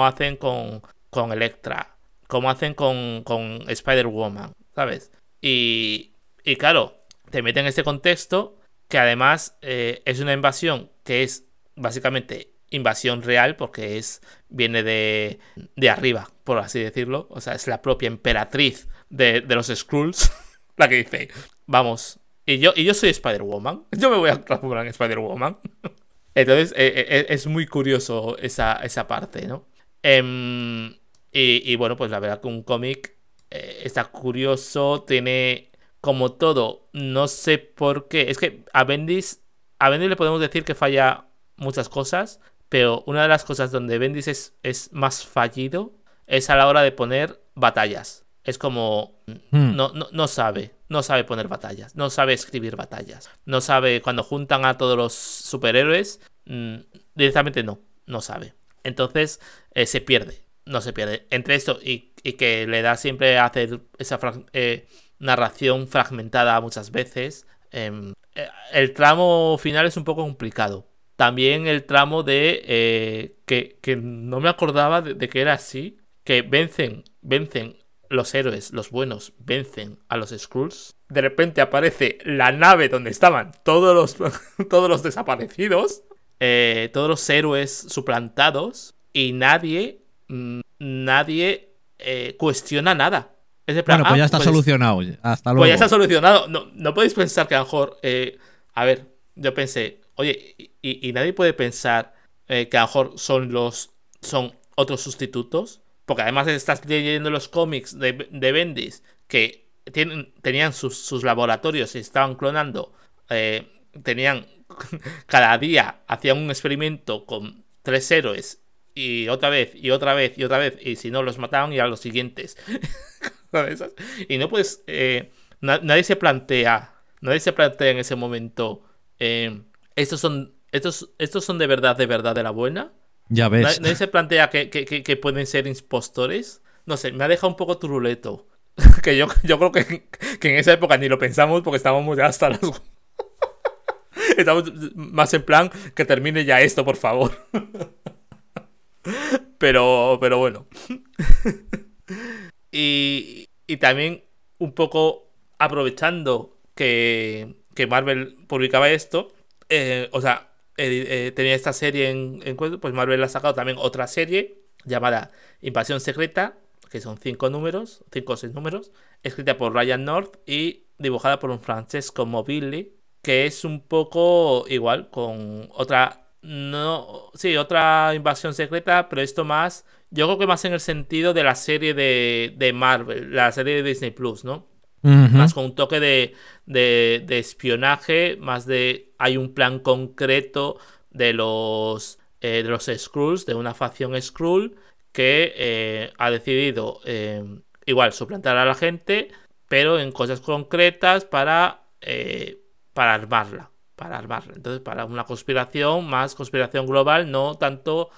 hacen con, con Electra, cómo hacen con, con Spider-Woman, ¿sabes? Y, y claro, te meten en este contexto que además eh, es una invasión que es básicamente invasión real porque es viene de, de arriba, por así decirlo. O sea, es la propia emperatriz de, los Skrulls la que dice, vamos, y yo, y yo soy Spider-Woman, yo me voy a transformar en Spider-Woman. Entonces eh, eh, eh, es muy curioso esa, esa parte, ¿no? Em, y, bueno, pues la verdad que un cómic está curioso, tiene como todo, no sé por qué, es que a Bendis, a Bendis le podemos decir que falla muchas cosas, pero una de las cosas donde Bendis es, es más fallido es a la hora de poner batallas. Es como. Hmm. No, no, sabe. No sabe poner batallas. No sabe escribir batallas. No sabe. Cuando juntan a todos los superhéroes. Mm, directamente no. No sabe. Entonces eh, se pierde. No se pierde. Entre esto y, que le da siempre hacer esa eh, narración fragmentada muchas veces. Em, eh, el tramo final es un poco complicado. También el tramo de que, no me acordaba de, que era así. Que vencen, vencen los héroes, los buenos, vencen a los Skrulls. De repente aparece la nave donde estaban todos los, todos los desaparecidos, eh, todos los héroes suplantados, y nadie, mm, nadie eh, cuestiona nada. bueno, pues ya ah, está pues solucionado. Hasta luego. Pues ya está solucionado. No, no podéis pensar que a lo mejor. Eh, a ver, yo pensé, oye, y, nadie puede pensar que a lo mejor son los. son otros sustitutos porque además estás leyendo los cómics de, Bendis que tienen, tenían sus, laboratorios y estaban clonando. Eh, tenían cada día hacían un experimento con tres héroes y otra vez y otra vez y otra vez y si no los mataban y a los siguientes y no puedes eh, nadie se plantea nadie se plantea en ese momento eh, estos son estos estos son de verdad de verdad de la buena ya ves. ¿Nadie se plantea que, pueden ser impostores? No sé, me ha dejado un poco turuleto. que yo, yo creo que, en esa época ni lo pensamos porque estábamos ya hasta los... Estamos más en plan que termine ya esto, por favor. pero, pero bueno. y, y también un poco aprovechando que, que Marvel publicaba esto, eh, o sea, eh, tenía esta serie en, en pues Marvel ha sacado también otra serie llamada Invasión Secreta, que son cinco números, cinco o seis números, escrita por Ryan North y dibujada por un Francesco Mobilli, que es un poco igual, con otra, no, sí, otra invasión secreta, pero esto más, yo creo que más en el sentido de la serie de, de Marvel, la serie de Disney Plus, ¿no? Más con un toque de, de, espionaje, más de. Hay un plan concreto de los, eh, de los Skrulls, de una facción Skrull, que eh, ha decidido eh, igual suplantar a la gente, pero en cosas concretas para, para armarla. Para armarla. Entonces, para una conspiración, más conspiración global, no tanto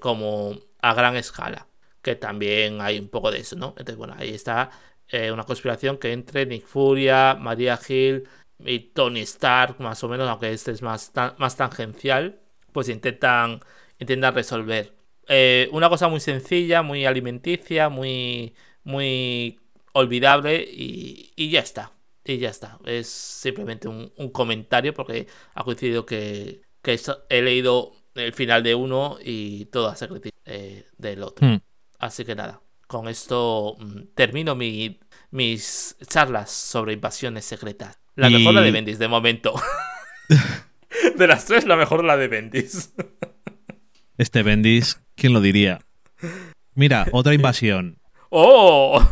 como a gran escala. Que también hay un poco de eso, ¿no? Entonces, bueno, ahí está eh, una conspiración que entre Nick Furia, María Hill, y Tony Stark, más o menos, aunque este es más, más tangencial, pues intentan, intentan resolver. Eh, una cosa muy sencilla, muy alimenticia, muy, muy olvidable y, y ya está. Y ya está. Es simplemente un, comentario porque ha coincidido que, que, he leído el final de uno y toda secretiva eh, del otro. Hmm. Así que nada, con esto mm, termino mi, mis charlas sobre invasiones secretas. La mejor la de Bendis, de momento. de las tres, la mejor la de Bendis. este Bendis, ¿quién lo diría? Mira, otra invasión. ¡Oh!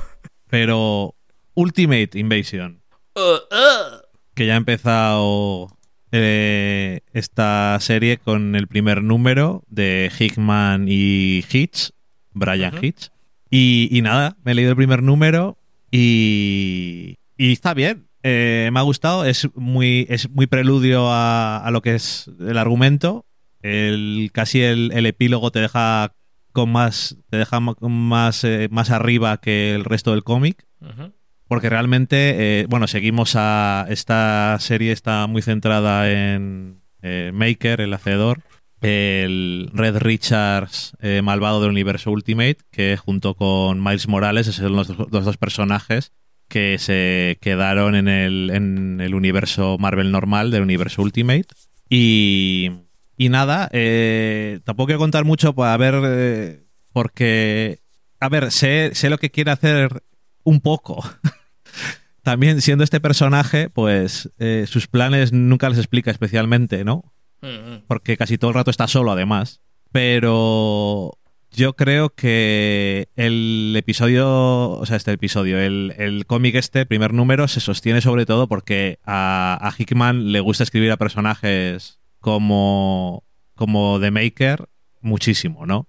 Pero Ultimate Invasion. Uh, uh. Que ya ha empezado eh, esta serie con el primer número de Hickman y Hitch, Brian Hitch. Y, nada, me he leído el primer número y, y está bien. Eh, me ha gustado, es muy, es muy preludio a, lo que es el argumento. El, casi el, epílogo te deja con más. te deja más, eh, más arriba que el resto del cómic. Porque realmente, eh, bueno, seguimos a. Esta serie está muy centrada en Maker, el hacedor. El Red Richards, malvado del universo Ultimate, que junto con Miles Morales son los dos personajes que se quedaron en el, en el universo Marvel normal, del universo Ultimate. Y, y nada, eh, tampoco quiero contar mucho para ver, eh, porque, a ver, sé, sé lo que quiere hacer un poco. También siendo este personaje, pues eh, sus planes nunca les explica especialmente, ¿no? Mm-hmm. Porque casi todo el rato está solo, además. Pero yo creo que el episodio, o sea, este episodio, el, cómic este, primer número, se sostiene sobre todo porque a, Hickman le gusta escribir a personajes como, como The Maker muchísimo, ¿no?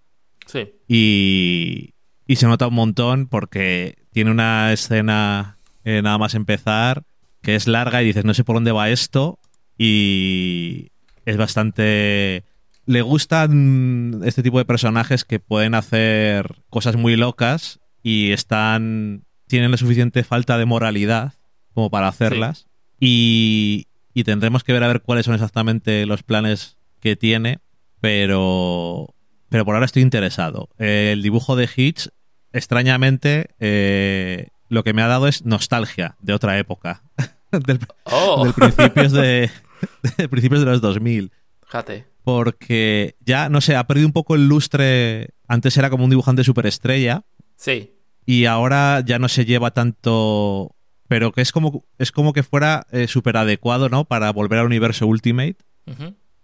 Sí. Y, y se nota un montón porque tiene una escena eh, nada más empezar que es larga y dices, no sé por dónde va esto y es bastante le gustan este tipo de personajes que pueden hacer cosas muy locas y están tienen la suficiente falta de moralidad como para hacerlas. Y, y, tendremos que ver a ver cuáles son exactamente los planes que tiene pero pero por ahora estoy interesado. El dibujo de Hitch extrañamente eh, lo que me ha dado es nostalgia de otra época. Del, oh. principios de, de principios de los 2000 Jate porque ya, no sé, ha perdido un poco el lustre. Antes era como un dibujante superestrella. Sí. Y ahora ya no se lleva tanto. Pero que es como, es como que fuera eh, súper adecuado, ¿no? Para volver al universo Ultimate.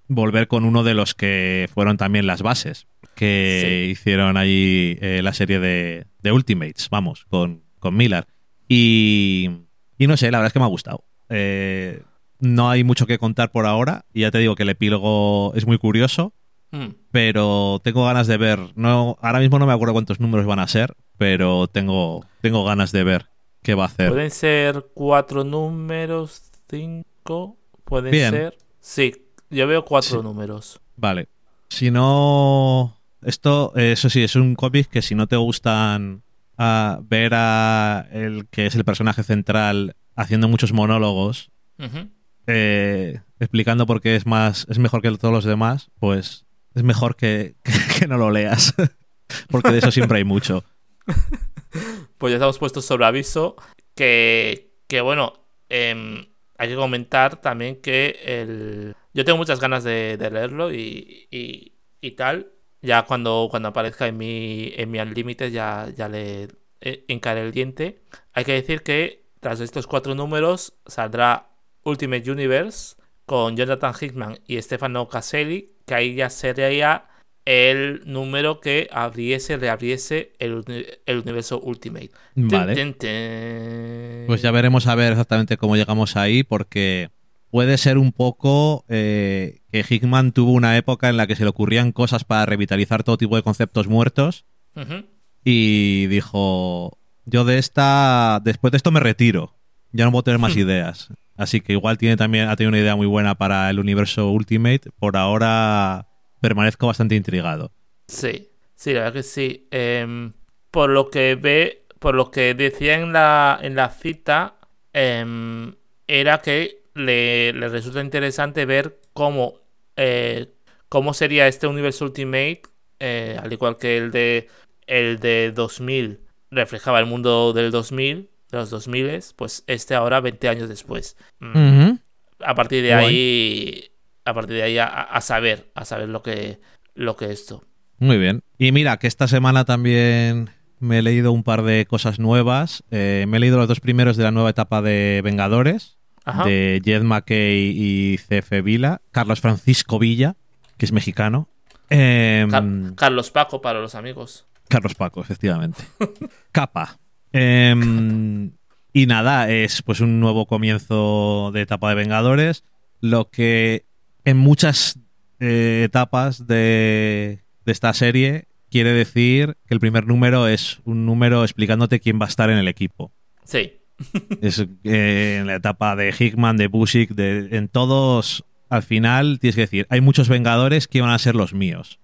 Volver con uno de los que fueron también las bases. Que hicieron ahí eh, la serie de, de, Ultimates, vamos, con, con Miller. Y, y no sé, la verdad es que me ha gustado. Eh, no hay mucho que contar por ahora. Y ya te digo que el epílogo es muy curioso. Hmm. Pero tengo ganas de ver. No, ahora mismo no me acuerdo cuántos números van a ser. Pero tengo, tengo ganas de ver qué va a hacer. Pueden ser cuatro números, cinco. Pueden ser. Sí, yo veo cuatro números. Vale. Si no. Esto, eso sí, es un cómic que si no te gustan a ver a el que es el personaje central haciendo muchos monólogos, eh, explicando por qué es más es mejor que todos los demás, pues es mejor que, no lo leas. Porque de eso siempre hay mucho. Pues ya estamos puestos sobre aviso. Que, que bueno, em, hay que comentar también que el... yo tengo muchas ganas de, leerlo y, y, tal. Ya cuando, cuando aparezca en mi, en mi Unlimited ya, ya le eh, encaré el diente. Hay que decir que tras estos cuatro números saldrá Ultimate Universe con Jonathan Hickman y Stefano Caselli, que ahí ya sería el número que abriese, reabriese el, universo Ultimate. Vale. Pues ya veremos a ver exactamente cómo llegamos ahí, porque puede ser un poco eh, que Hickman tuvo una época en la que se le ocurrían cosas para revitalizar todo tipo de conceptos muertos. Y dijo, yo de esta, después de esto me retiro. Ya no puedo tener más ideas. Así que igual tiene también, ha tenido una idea muy buena para el universo Ultimate. Por ahora permanezco bastante intrigado. Sí, sí, la verdad que sí. Em, por lo que ve, por lo que decía en la, en la cita, em, era que le, le resulta interesante ver cómo, eh, cómo sería este universo Ultimate, eh, al igual que el de, el de 2000 reflejaba el mundo del 2000, de los 2000, pues este ahora 20 años después. Mm. A partir de Guay. ahí, a partir de ahí a, a saber, a saber lo que, lo que es esto. Muy bien. Y mira, que esta semana también me he leído un par de cosas nuevas. Eh, me he leído los dos primeros de la nueva etapa de Vengadores, Ajá. de Jed McKay y CF Vila. Carlos Francisco Villa, que es mexicano. Em, Car- Carlos Paco para los amigos. Carlos Paco, efectivamente. Capa. Em, y nada, es pues un nuevo comienzo de etapa de Vengadores. Lo que en muchas eh, etapas de, de esta serie quiere decir que el primer número es un número explicándote quién va a estar en el equipo. Sí. Es eh, en la etapa de Hickman, de Busick, de, en todos, al final tienes que decir, hay muchos Vengadores que van a ser los míos.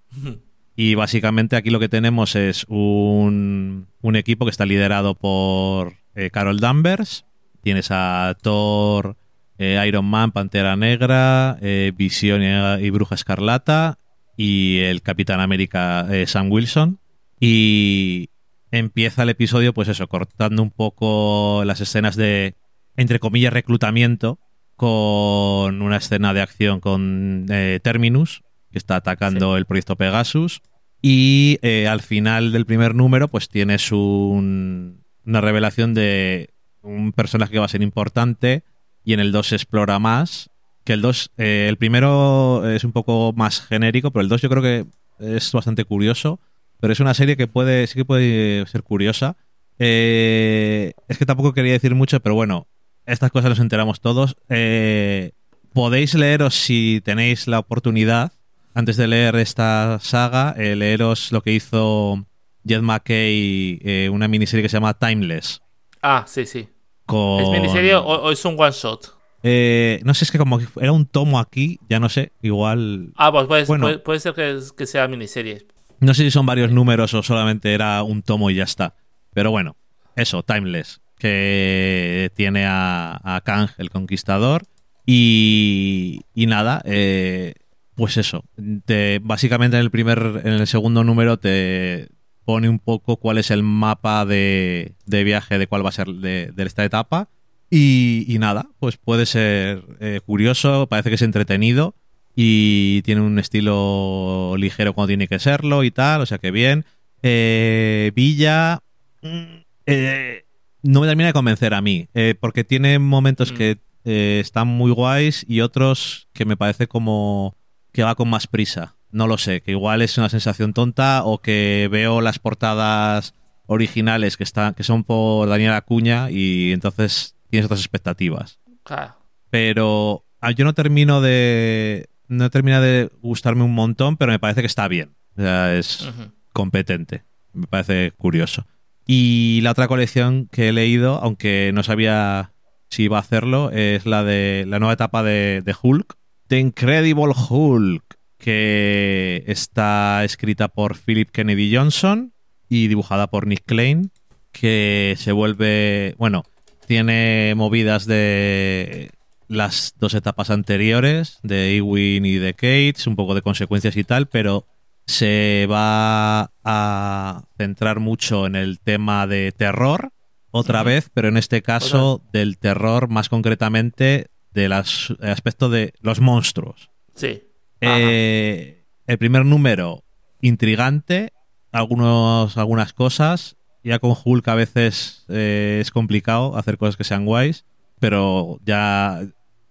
Y básicamente aquí lo que tenemos es un, equipo que está liderado por eh, Carol Danvers. Tienes a Thor, eh, Iron Man, Pantera Negra, eh, Visión y, y Bruja Escarlata y el Capitán América eh, Sam Wilson. Y empieza el episodio, pues eso, cortando un poco las escenas de, entre comillas, reclutamiento con una escena de acción con Terminus, que está atacando el proyecto Pegasus. Y eh, al final del primer número, pues tienes un- una revelación de un personaje que va a ser importante. Y en el 2 se explora más. Que el 2, eh, el primero es un poco más genérico, pero el 2 yo creo que es bastante curioso. Pero es una serie que puede, sí que puede ser curiosa. Eh, es que tampoco quería decir mucho, pero bueno, estas cosas nos enteramos todos. Eh, podéis leeros si tenéis la oportunidad, antes de leer esta saga, eh, leeros lo que hizo Jed McKay, eh, una miniserie que se llama Timeless. Ah, sí, sí. Con, ¿Es miniserie o, o es un one shot? Eh, no sé, es que como era un tomo aquí, ya no sé, igual... Ah, pues puede, Bueno. puede, puede ser que, que sea miniserie. No sé si son varios números o solamente era un tomo y ya está. Pero bueno, eso, Timeless, que tiene a, a Kang, el conquistador. Y, y nada, eh, pues eso. Te, básicamente en el primer, en el segundo número te pone un poco cuál es el mapa de, de viaje de cuál va a ser de, de esta etapa. Y, y nada, pues puede ser eh, curioso, parece que es entretenido y tiene un estilo ligero cuando tiene que serlo y tal, o sea que bien. Eh, Villa mm, eh, no me termina de convencer a mí, eh, porque tiene momentos Mm. que eh, están muy guays y otros que me parece como que va con más prisa. No lo sé, que igual es una sensación tonta o que veo las portadas originales que están que son por Daniel Acuña y entonces tienes otras expectativas Claro. pero ah, yo no termino de no termina de gustarme un montón, pero me parece que está bien. O sea, es competente. Me parece curioso. Y la otra colección que he leído, aunque no sabía si iba a hacerlo, es la de la nueva etapa de, de Hulk, The Incredible Hulk, que está escrita por Philip Kennedy Johnson y dibujada por Nick Klein, que se vuelve, bueno, tiene movidas de las dos etapas anteriores, de Ewing y de Cates, un poco de consecuencias y tal, pero se va a centrar mucho en el tema de terror, otra vez, pero en este caso del terror más concretamente del as- aspecto de los monstruos. Sí. Eh, el primer número, intrigante, algunos, algunas cosas. Ya con Hulk a veces eh, es complicado hacer cosas que sean guays, pero ya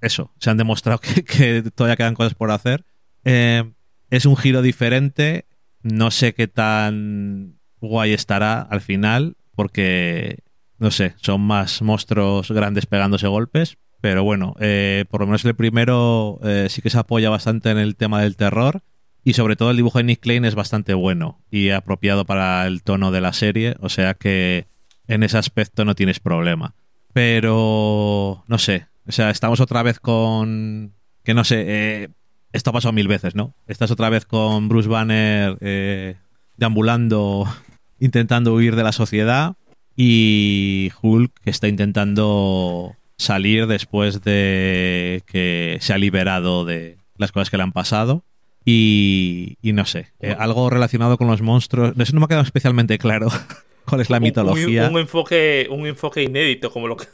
eso, se han demostrado que, que todavía quedan cosas por hacer. Eh, es un giro diferente, no sé qué tan guay estará al final, porque, no sé, son más monstruos grandes pegándose golpes, pero bueno, eh, por lo menos el primero eh, sí que se apoya bastante en el tema del terror y sobre todo el dibujo de Nick Klein es bastante bueno y apropiado para el tono de la serie, o sea que en ese aspecto no tienes problema. Pero no sé, o sea, estamos otra vez con que no sé, eh, esto ha pasado mil veces, ¿no? Estás otra vez con Bruce Banner eh, deambulando, intentando huir de la sociedad y Hulk que está intentando salir después de que se ha liberado de las cosas que le han pasado. Y, y no sé, eh, algo relacionado con los monstruos. Eso no me ha quedado especialmente claro cuál es la mitología. Un, enfoque, un enfoque inédito, como lo que.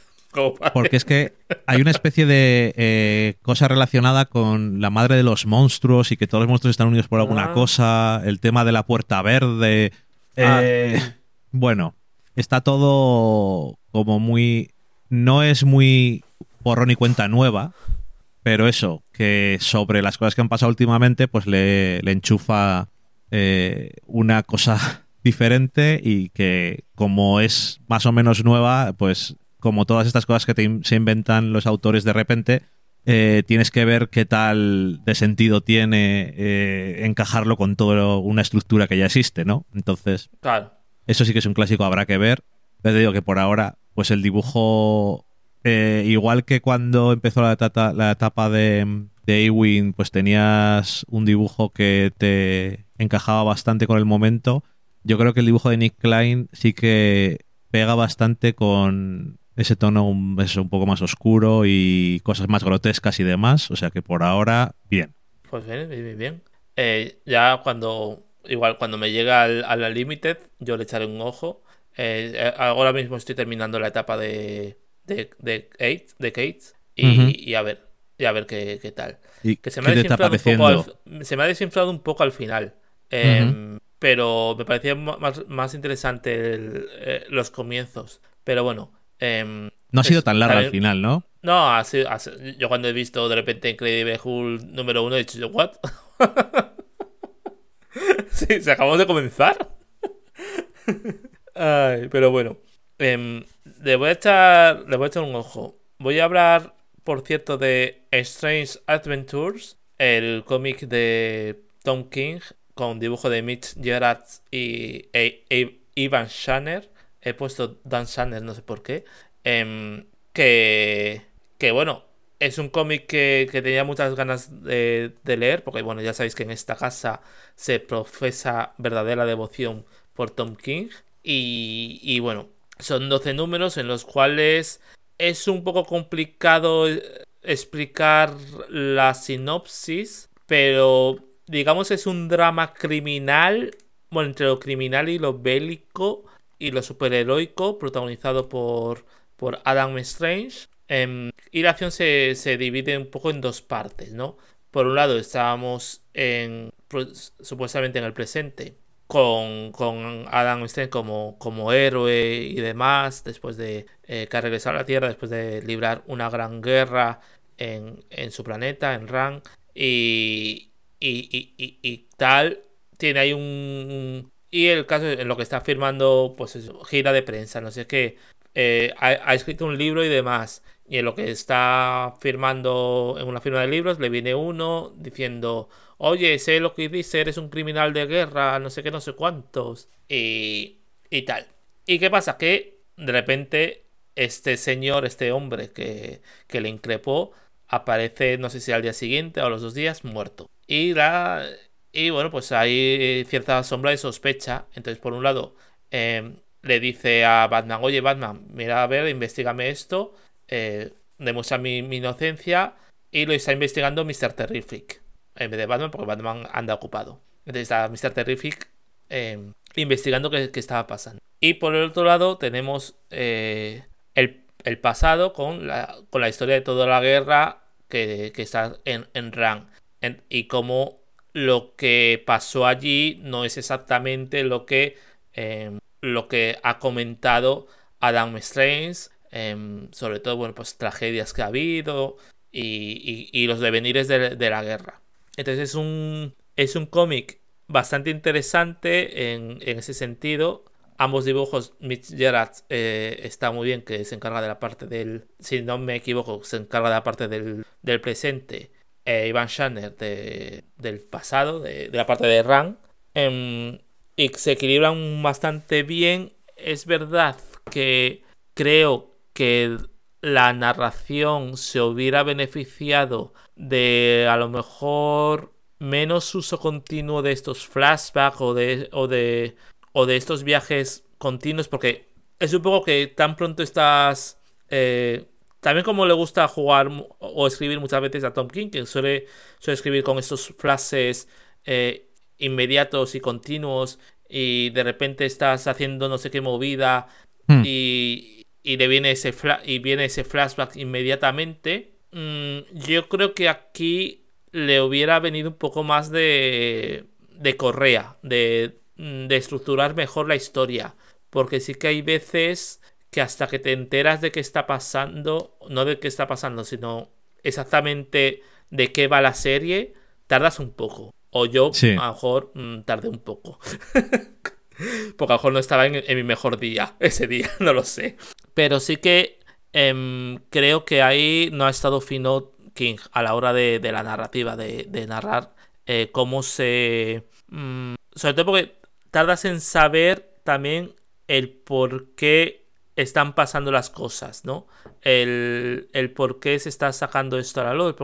Porque es que hay una especie de eh, cosa relacionada con la madre de los monstruos y que todos los monstruos están unidos por alguna Ah. cosa. El tema de la puerta verde. Ah. Eh, bueno, está todo como muy. No es muy porrón y cuenta nueva. Pero eso, que sobre las cosas que han pasado últimamente, pues le, le enchufa eh, una cosa diferente y que como es más o menos nueva, pues como todas estas cosas que te se inventan los autores de repente, eh, tienes que ver qué tal de sentido tiene eh, encajarlo con toda una estructura que ya existe, ¿no? Entonces, Claro. eso sí que es un clásico, habrá que ver. Pero te digo que por ahora, pues el dibujo, eh, igual que cuando empezó la etapa, la etapa de, de Ewing, pues tenías un dibujo que te encajaba bastante con el momento. Yo creo que el dibujo de Nick Klein sí que pega bastante con ese tono un, eso, un poco más oscuro y cosas más grotescas y demás. O sea que por ahora, bien. Pues bien, bien, bien. bien. Eh, ya cuando. Igual cuando me llega al, a la Limited, yo le echaré un ojo. Eh, eh, ahora mismo estoy terminando la etapa de. de, de, Kate, de Kate y, a ver. Y a ver qué, qué tal. ¿Y Que se qué me, ha desinflado un poco al, se me ha desinflado un poco al final. Eh, Pero me parecía más, más interesante el- eh, los comienzos. Pero bueno. em, No ha sido es- tan larga al final, ¿no? no, ha sido- ha sido- yo cuando he visto de repente Incredible Hulk número uno he dicho, ¿what? sí, se acabamos de comenzar. Ay, pero bueno. em, le voy a echar. Le voy a echar un ojo. Voy a hablar, por cierto, de Strange Adventures, el cómic de Tom King, con dibujo de Mitch Gerards y e- e- Ivan Shanner. He puesto Dan Shanner, no sé por qué. Em, que, que bueno, es un cómic que, que tenía muchas ganas de, de leer, porque bueno, ya sabéis que en esta casa se profesa verdadera devoción por Tom King. Y, y bueno, son 12 números en los cuales es un poco complicado eh, explicar la sinopsis, pero digamos es un drama criminal, bueno, entre lo criminal y lo bélico y lo superheroico, protagonizado por, por Adam Strange. Em, y la acción se, se divide un poco en dos partes, ¿no? Por un lado estábamos en, pues, supuestamente en el presente, con, con Adam Strange como, como héroe y demás, después de eh, que ha regresado a la Tierra, después de librar una gran guerra en, en su planeta, en Ran, y, y, y- y- tal, tiene ahí un... Y el caso en lo que está firmando, pues eso, gira de prensa, no sé qué, eh, ha escrito un libro y demás, y en lo que está firmando en una firma de libros, le viene uno diciendo, oye, sé lo que dice, eres un criminal de guerra, no sé qué, no sé cuántos, y, y tal. ¿Y qué pasa? Que de repente este señor, este hombre que, que le increpó, aparece, no sé si al día siguiente o a los dos días, muerto. Y la... Y bueno, pues hay cierta sombra de sospecha. Entonces, por un lado, eh, le dice a Batman, oye Batman, mira a ver, investigame esto, eh, demuestra mi, inocencia y lo está investigando Mr. Terrific. En vez de Batman, porque Batman anda ocupado. Entonces está Mr. Terrific eh, investigando qué, estaba pasando. Y por el otro lado tenemos eh, el, pasado con la, historia de toda la guerra que, está en, en Ran. Y cómo lo que pasó allí no es exactamente lo que, lo que ha comentado Adam Strange. Eh, sobre todo, bueno, pues tragedias que ha habido y, y- los devenires de, de la guerra. Entonces es un, es un cómic bastante interesante en, en ese sentido. Ambos dibujos, Mitch Gerard eh, está muy bien, que se encarga de la parte del, si no me equivoco, se encarga de la parte del, del presente. Eh, Ivan Shanner de- del pasado, de, de la parte de Ran. Em, y se equilibran bastante bien. Es verdad que creo que la narración se hubiera beneficiado de a lo mejor menos uso continuo de estos flashbacks o de, o de, o de estos viajes continuos porque es un poco que tan pronto estás eh, también como le gusta jugar o escribir muchas veces a Tom King, que suele, suele escribir con estos flashes eh, inmediatos y continuos y de repente estás haciendo no sé qué movida hmm. y, y, le viene ese y viene ese flashback inmediatamente. Mm, yo creo que aquí le hubiera venido un poco más de, de correa, de, mm, de estructurar mejor la historia. Porque sí que hay veces que hasta que te enteras de qué está pasando, no de qué está pasando, sino exactamente de qué va la serie, tardas un poco. O yo, a lo mejor, mm, tardé un poco. Porque a lo mejor no estaba en, mi mejor día ese día, no lo sé. Pero sí que em, creo que ahí no ha estado fino King a la hora de, la narrativa, de, narrar eh, cómo se... Mm, sobre todo porque tardas en saber también el por qué están pasando las cosas, ¿no? El, el por qué se está sacando esto a la luz,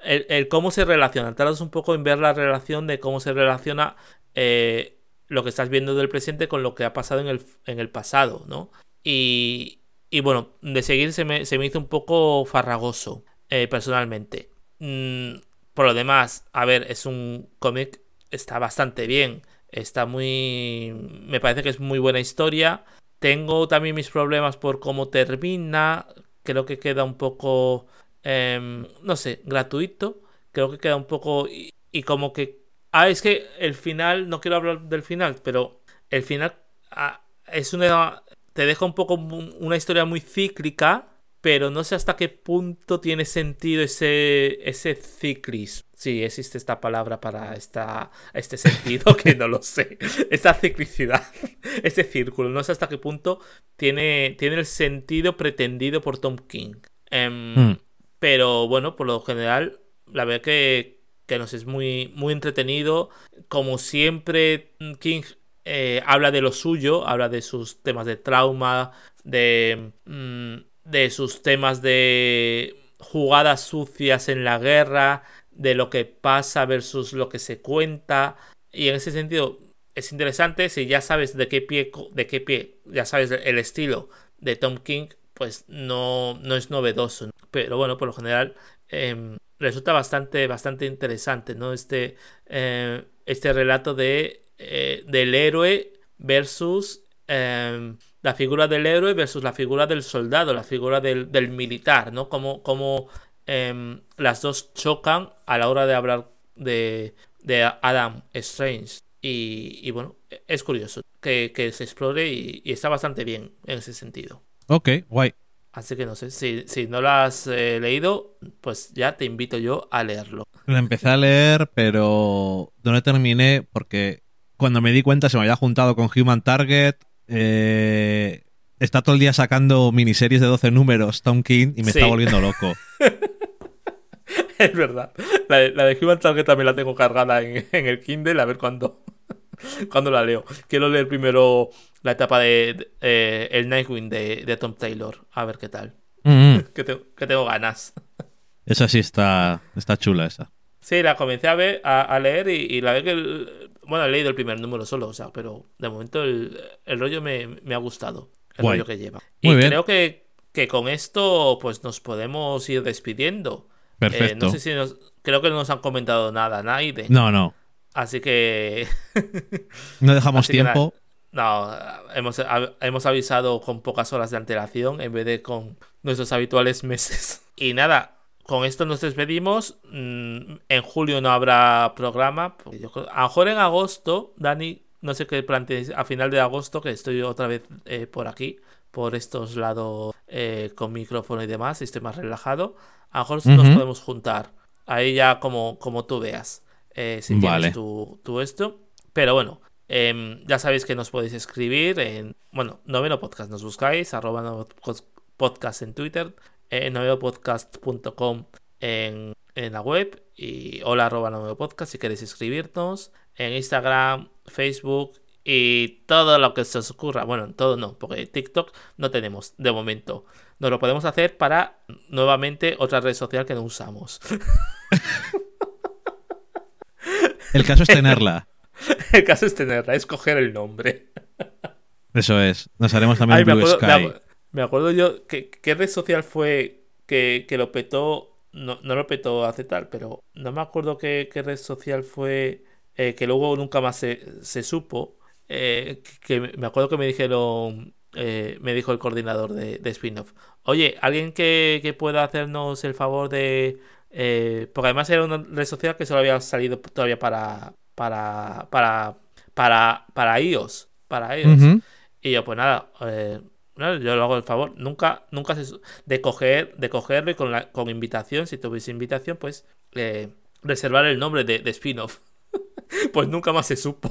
el, el, cómo se relaciona. Tardas un poco en ver la relación de cómo se relaciona eh, lo que estás viendo del presente con lo que ha pasado en el, en el pasado, ¿no? Y, y bueno, de seguir se me, se me hizo un poco farragoso, eh, personalmente. Mm, por lo demás, a ver, es un cómic, está bastante bien, está muy... Me parece que es muy buena historia. Tengo también mis problemas por cómo termina. Creo que queda un poco, em, no sé, gratuito. Creo que queda un poco... Y, como que... Ah, es que el final, no quiero hablar del final, pero el final ah, es una... Te deja un poco una historia muy cíclica pero no sé hasta qué punto tiene sentido ese, ese ciclismo. Sí, existe esta palabra para esta, este sentido, que no lo sé. Esta ciclicidad, este círculo. No sé hasta qué punto tiene, tiene el sentido pretendido por Tom King. Em, hmm. Pero bueno, por lo general, la verdad que, que nos es muy, muy entretenido. Como siempre, King eh, habla de lo suyo, habla de sus temas de trauma, de... Mm, de sus temas de jugadas sucias en la guerra, de lo que pasa versus lo que se cuenta. Y en ese sentido es interesante si ya sabes de qué pie, de qué pie, ya sabes el estilo de Tom King, pues no, no es novedoso. Pero bueno, por lo general em, resulta bastante, bastante interesante, ¿no? Este, eh, este relato de, eh, del héroe versus em, la figura del héroe versus la figura del soldado, la figura del, militar, ¿no? Como, como em, las dos chocan a la hora de hablar de, de Adam Strange. Y, bueno, es curioso que, se explore y, está bastante bien en ese sentido. Ok, guay. Así que no sé, si, si no lo has eh, leído, pues ya te invito yo a leerlo. Lo empecé a leer, pero no lo terminé porque cuando me di cuenta se me había juntado con Human Target eh, está todo el día sacando miniseries de 12 números, Tom King, y me está volviendo loco. es verdad. La de, la de Human Target también la tengo cargada en, el Kindle, a ver cuándo, cuando la leo. Quiero leer primero la etapa de, eh, el Nightwing de, de, Tom Taylor, a ver qué tal. Mm-hmm. que, tengo, ganas. Esa sí está, está chula, esa. Sí, la comencé a ver, a, leer y, la vez que bueno, he leído el primer número solo, o sea, pero de momento el, rollo me, ha gustado. El rollo que lleva. y creo que, que, con esto, pues nos podemos ir despidiendo. Eh, Perfecto. no sé si nos. Creo que no nos han comentado nada, nadie. No, no. Así que. no dejamos tiempo. no, hemos, hemos avisado con pocas horas de antelación en vez de con nuestros habituales meses. Y nada, con esto nos despedimos. Mm, en julio no habrá programa. A lo mejor en agosto, Dani, no sé qué plantees a final de agosto, que estoy otra vez eh, por aquí, por estos lados eh, con micrófono y demás, y estoy más relajado. A lo mejor nos podemos juntar. Ahí ya como, como tú veas. Eh, si tienes tu, esto. Pero bueno, em, ya sabéis que nos podéis escribir en, bueno, noveno podcast, nos buscáis, arroba podcast en Twitter, en novedopodcast.com en, en la web y hola arroba podcast si queréis escribirnos en Instagram, Facebook y todo lo que se os ocurra. Bueno, todo no, porque TikTok no tenemos de momento. Nos lo podemos hacer para nuevamente otra red social que no usamos. El caso es tenerla. El caso es tenerla, escoger el nombre. Eso es. Nos haremos también Blue Sky. Me acuerdo yo, ¿qué, ¿qué, red social fue que, que lo petó, no, no lo petó hace tal, pero no me acuerdo qué, qué red social fue, eh, que luego nunca más se, se supo, eh, que me acuerdo que me dijeron, eh, me dijo el coordinador de, de spin-off, oye, alguien que, que, pueda hacernos el favor de... Porque además era una red social que solo había salido todavía para... para... para... para, para iOS. Para iOS. Uh -huh. Y yo, pues nada, eh, yo lo hago el favor. Nunca, nunca se, de coger, de cogerlo y con, la, con invitación, si tuviese invitación, pues eh, reservar el nombre de, de spin-off. pues nunca más se supo.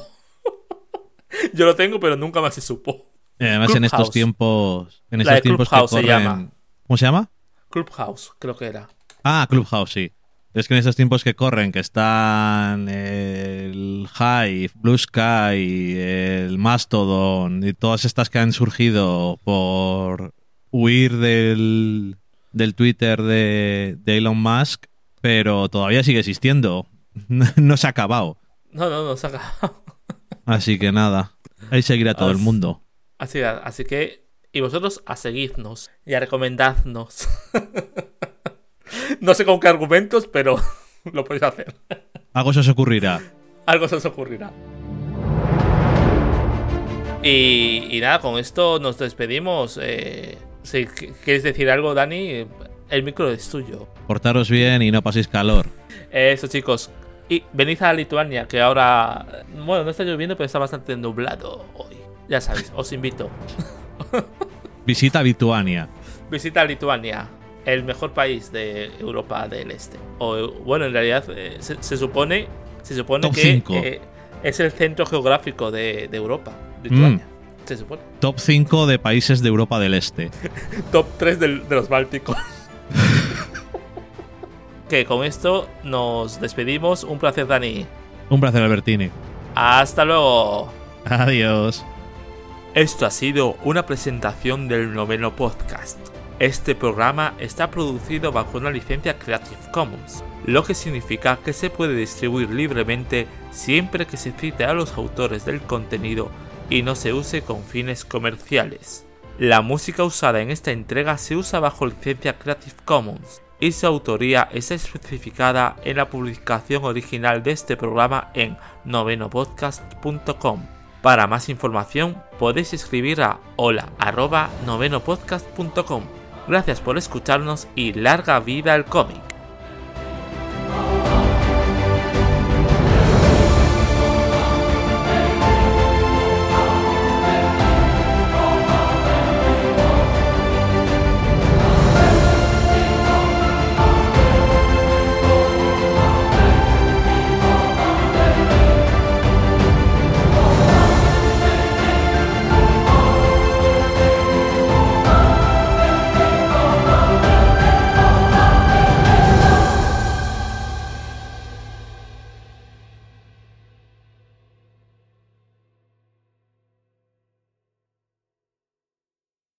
yo lo tengo, pero nunca más se supo. Y además Clubhouse. en estos tiempos, en estos tiempos que corren, se llama. ¿Cómo se llama? Clubhouse, creo que era. Ah, Clubhouse, sí. Es que en estos tiempos que corren, que están el Hive, Blue Sky, el Mastodon y todas estas que han surgido por huir del, del Twitter de, de Elon Musk, pero todavía sigue existiendo. No se ha acabado. No, no, no se ha acabado. Así que nada, ahí seguirá todo Así- el mundo. Así, así que, y vosotros a seguirnos y a recomendadnos. no sé con qué argumentos, pero lo podéis hacer. Algo se os ocurrirá. Algo se os ocurrirá. Y, y nada, con esto nos despedimos. Eh, si qu- quieres decir algo, Dani, el micro es tuyo. Portaros bien y no paséis calor. Eso, chicos. Y venid a Lituania, que ahora. Bueno, no está lloviendo, pero está bastante nublado hoy. Ya sabéis, os invito. Visita Lituania. Visita Lituania, el mejor país de Europa del Este. O bueno, en realidad eh, se, se supone, se supone Top que eh, es el centro geográfico de, de Europa, Lituania. Mm. Se supone. Top 5 de países de Europa del Este. Top 3 del- de los Bálticos. que con esto nos despedimos. Un placer, Dani. Un placer, Albertini. Hasta luego. Adiós. Esto ha sido una presentación del noveno podcast. Este programa está producido bajo una licencia Creative Commons, lo que significa que se puede distribuir libremente siempre que se cite a los autores del contenido y no se use con fines comerciales. La música usada en esta entrega se usa bajo licencia Creative Commons y su autoría está especificada en la publicación original de este programa en novenopodcast.com. Para más información podéis escribir a hola@novenopodcast.com. Gracias por escucharnos y larga vida al cómic.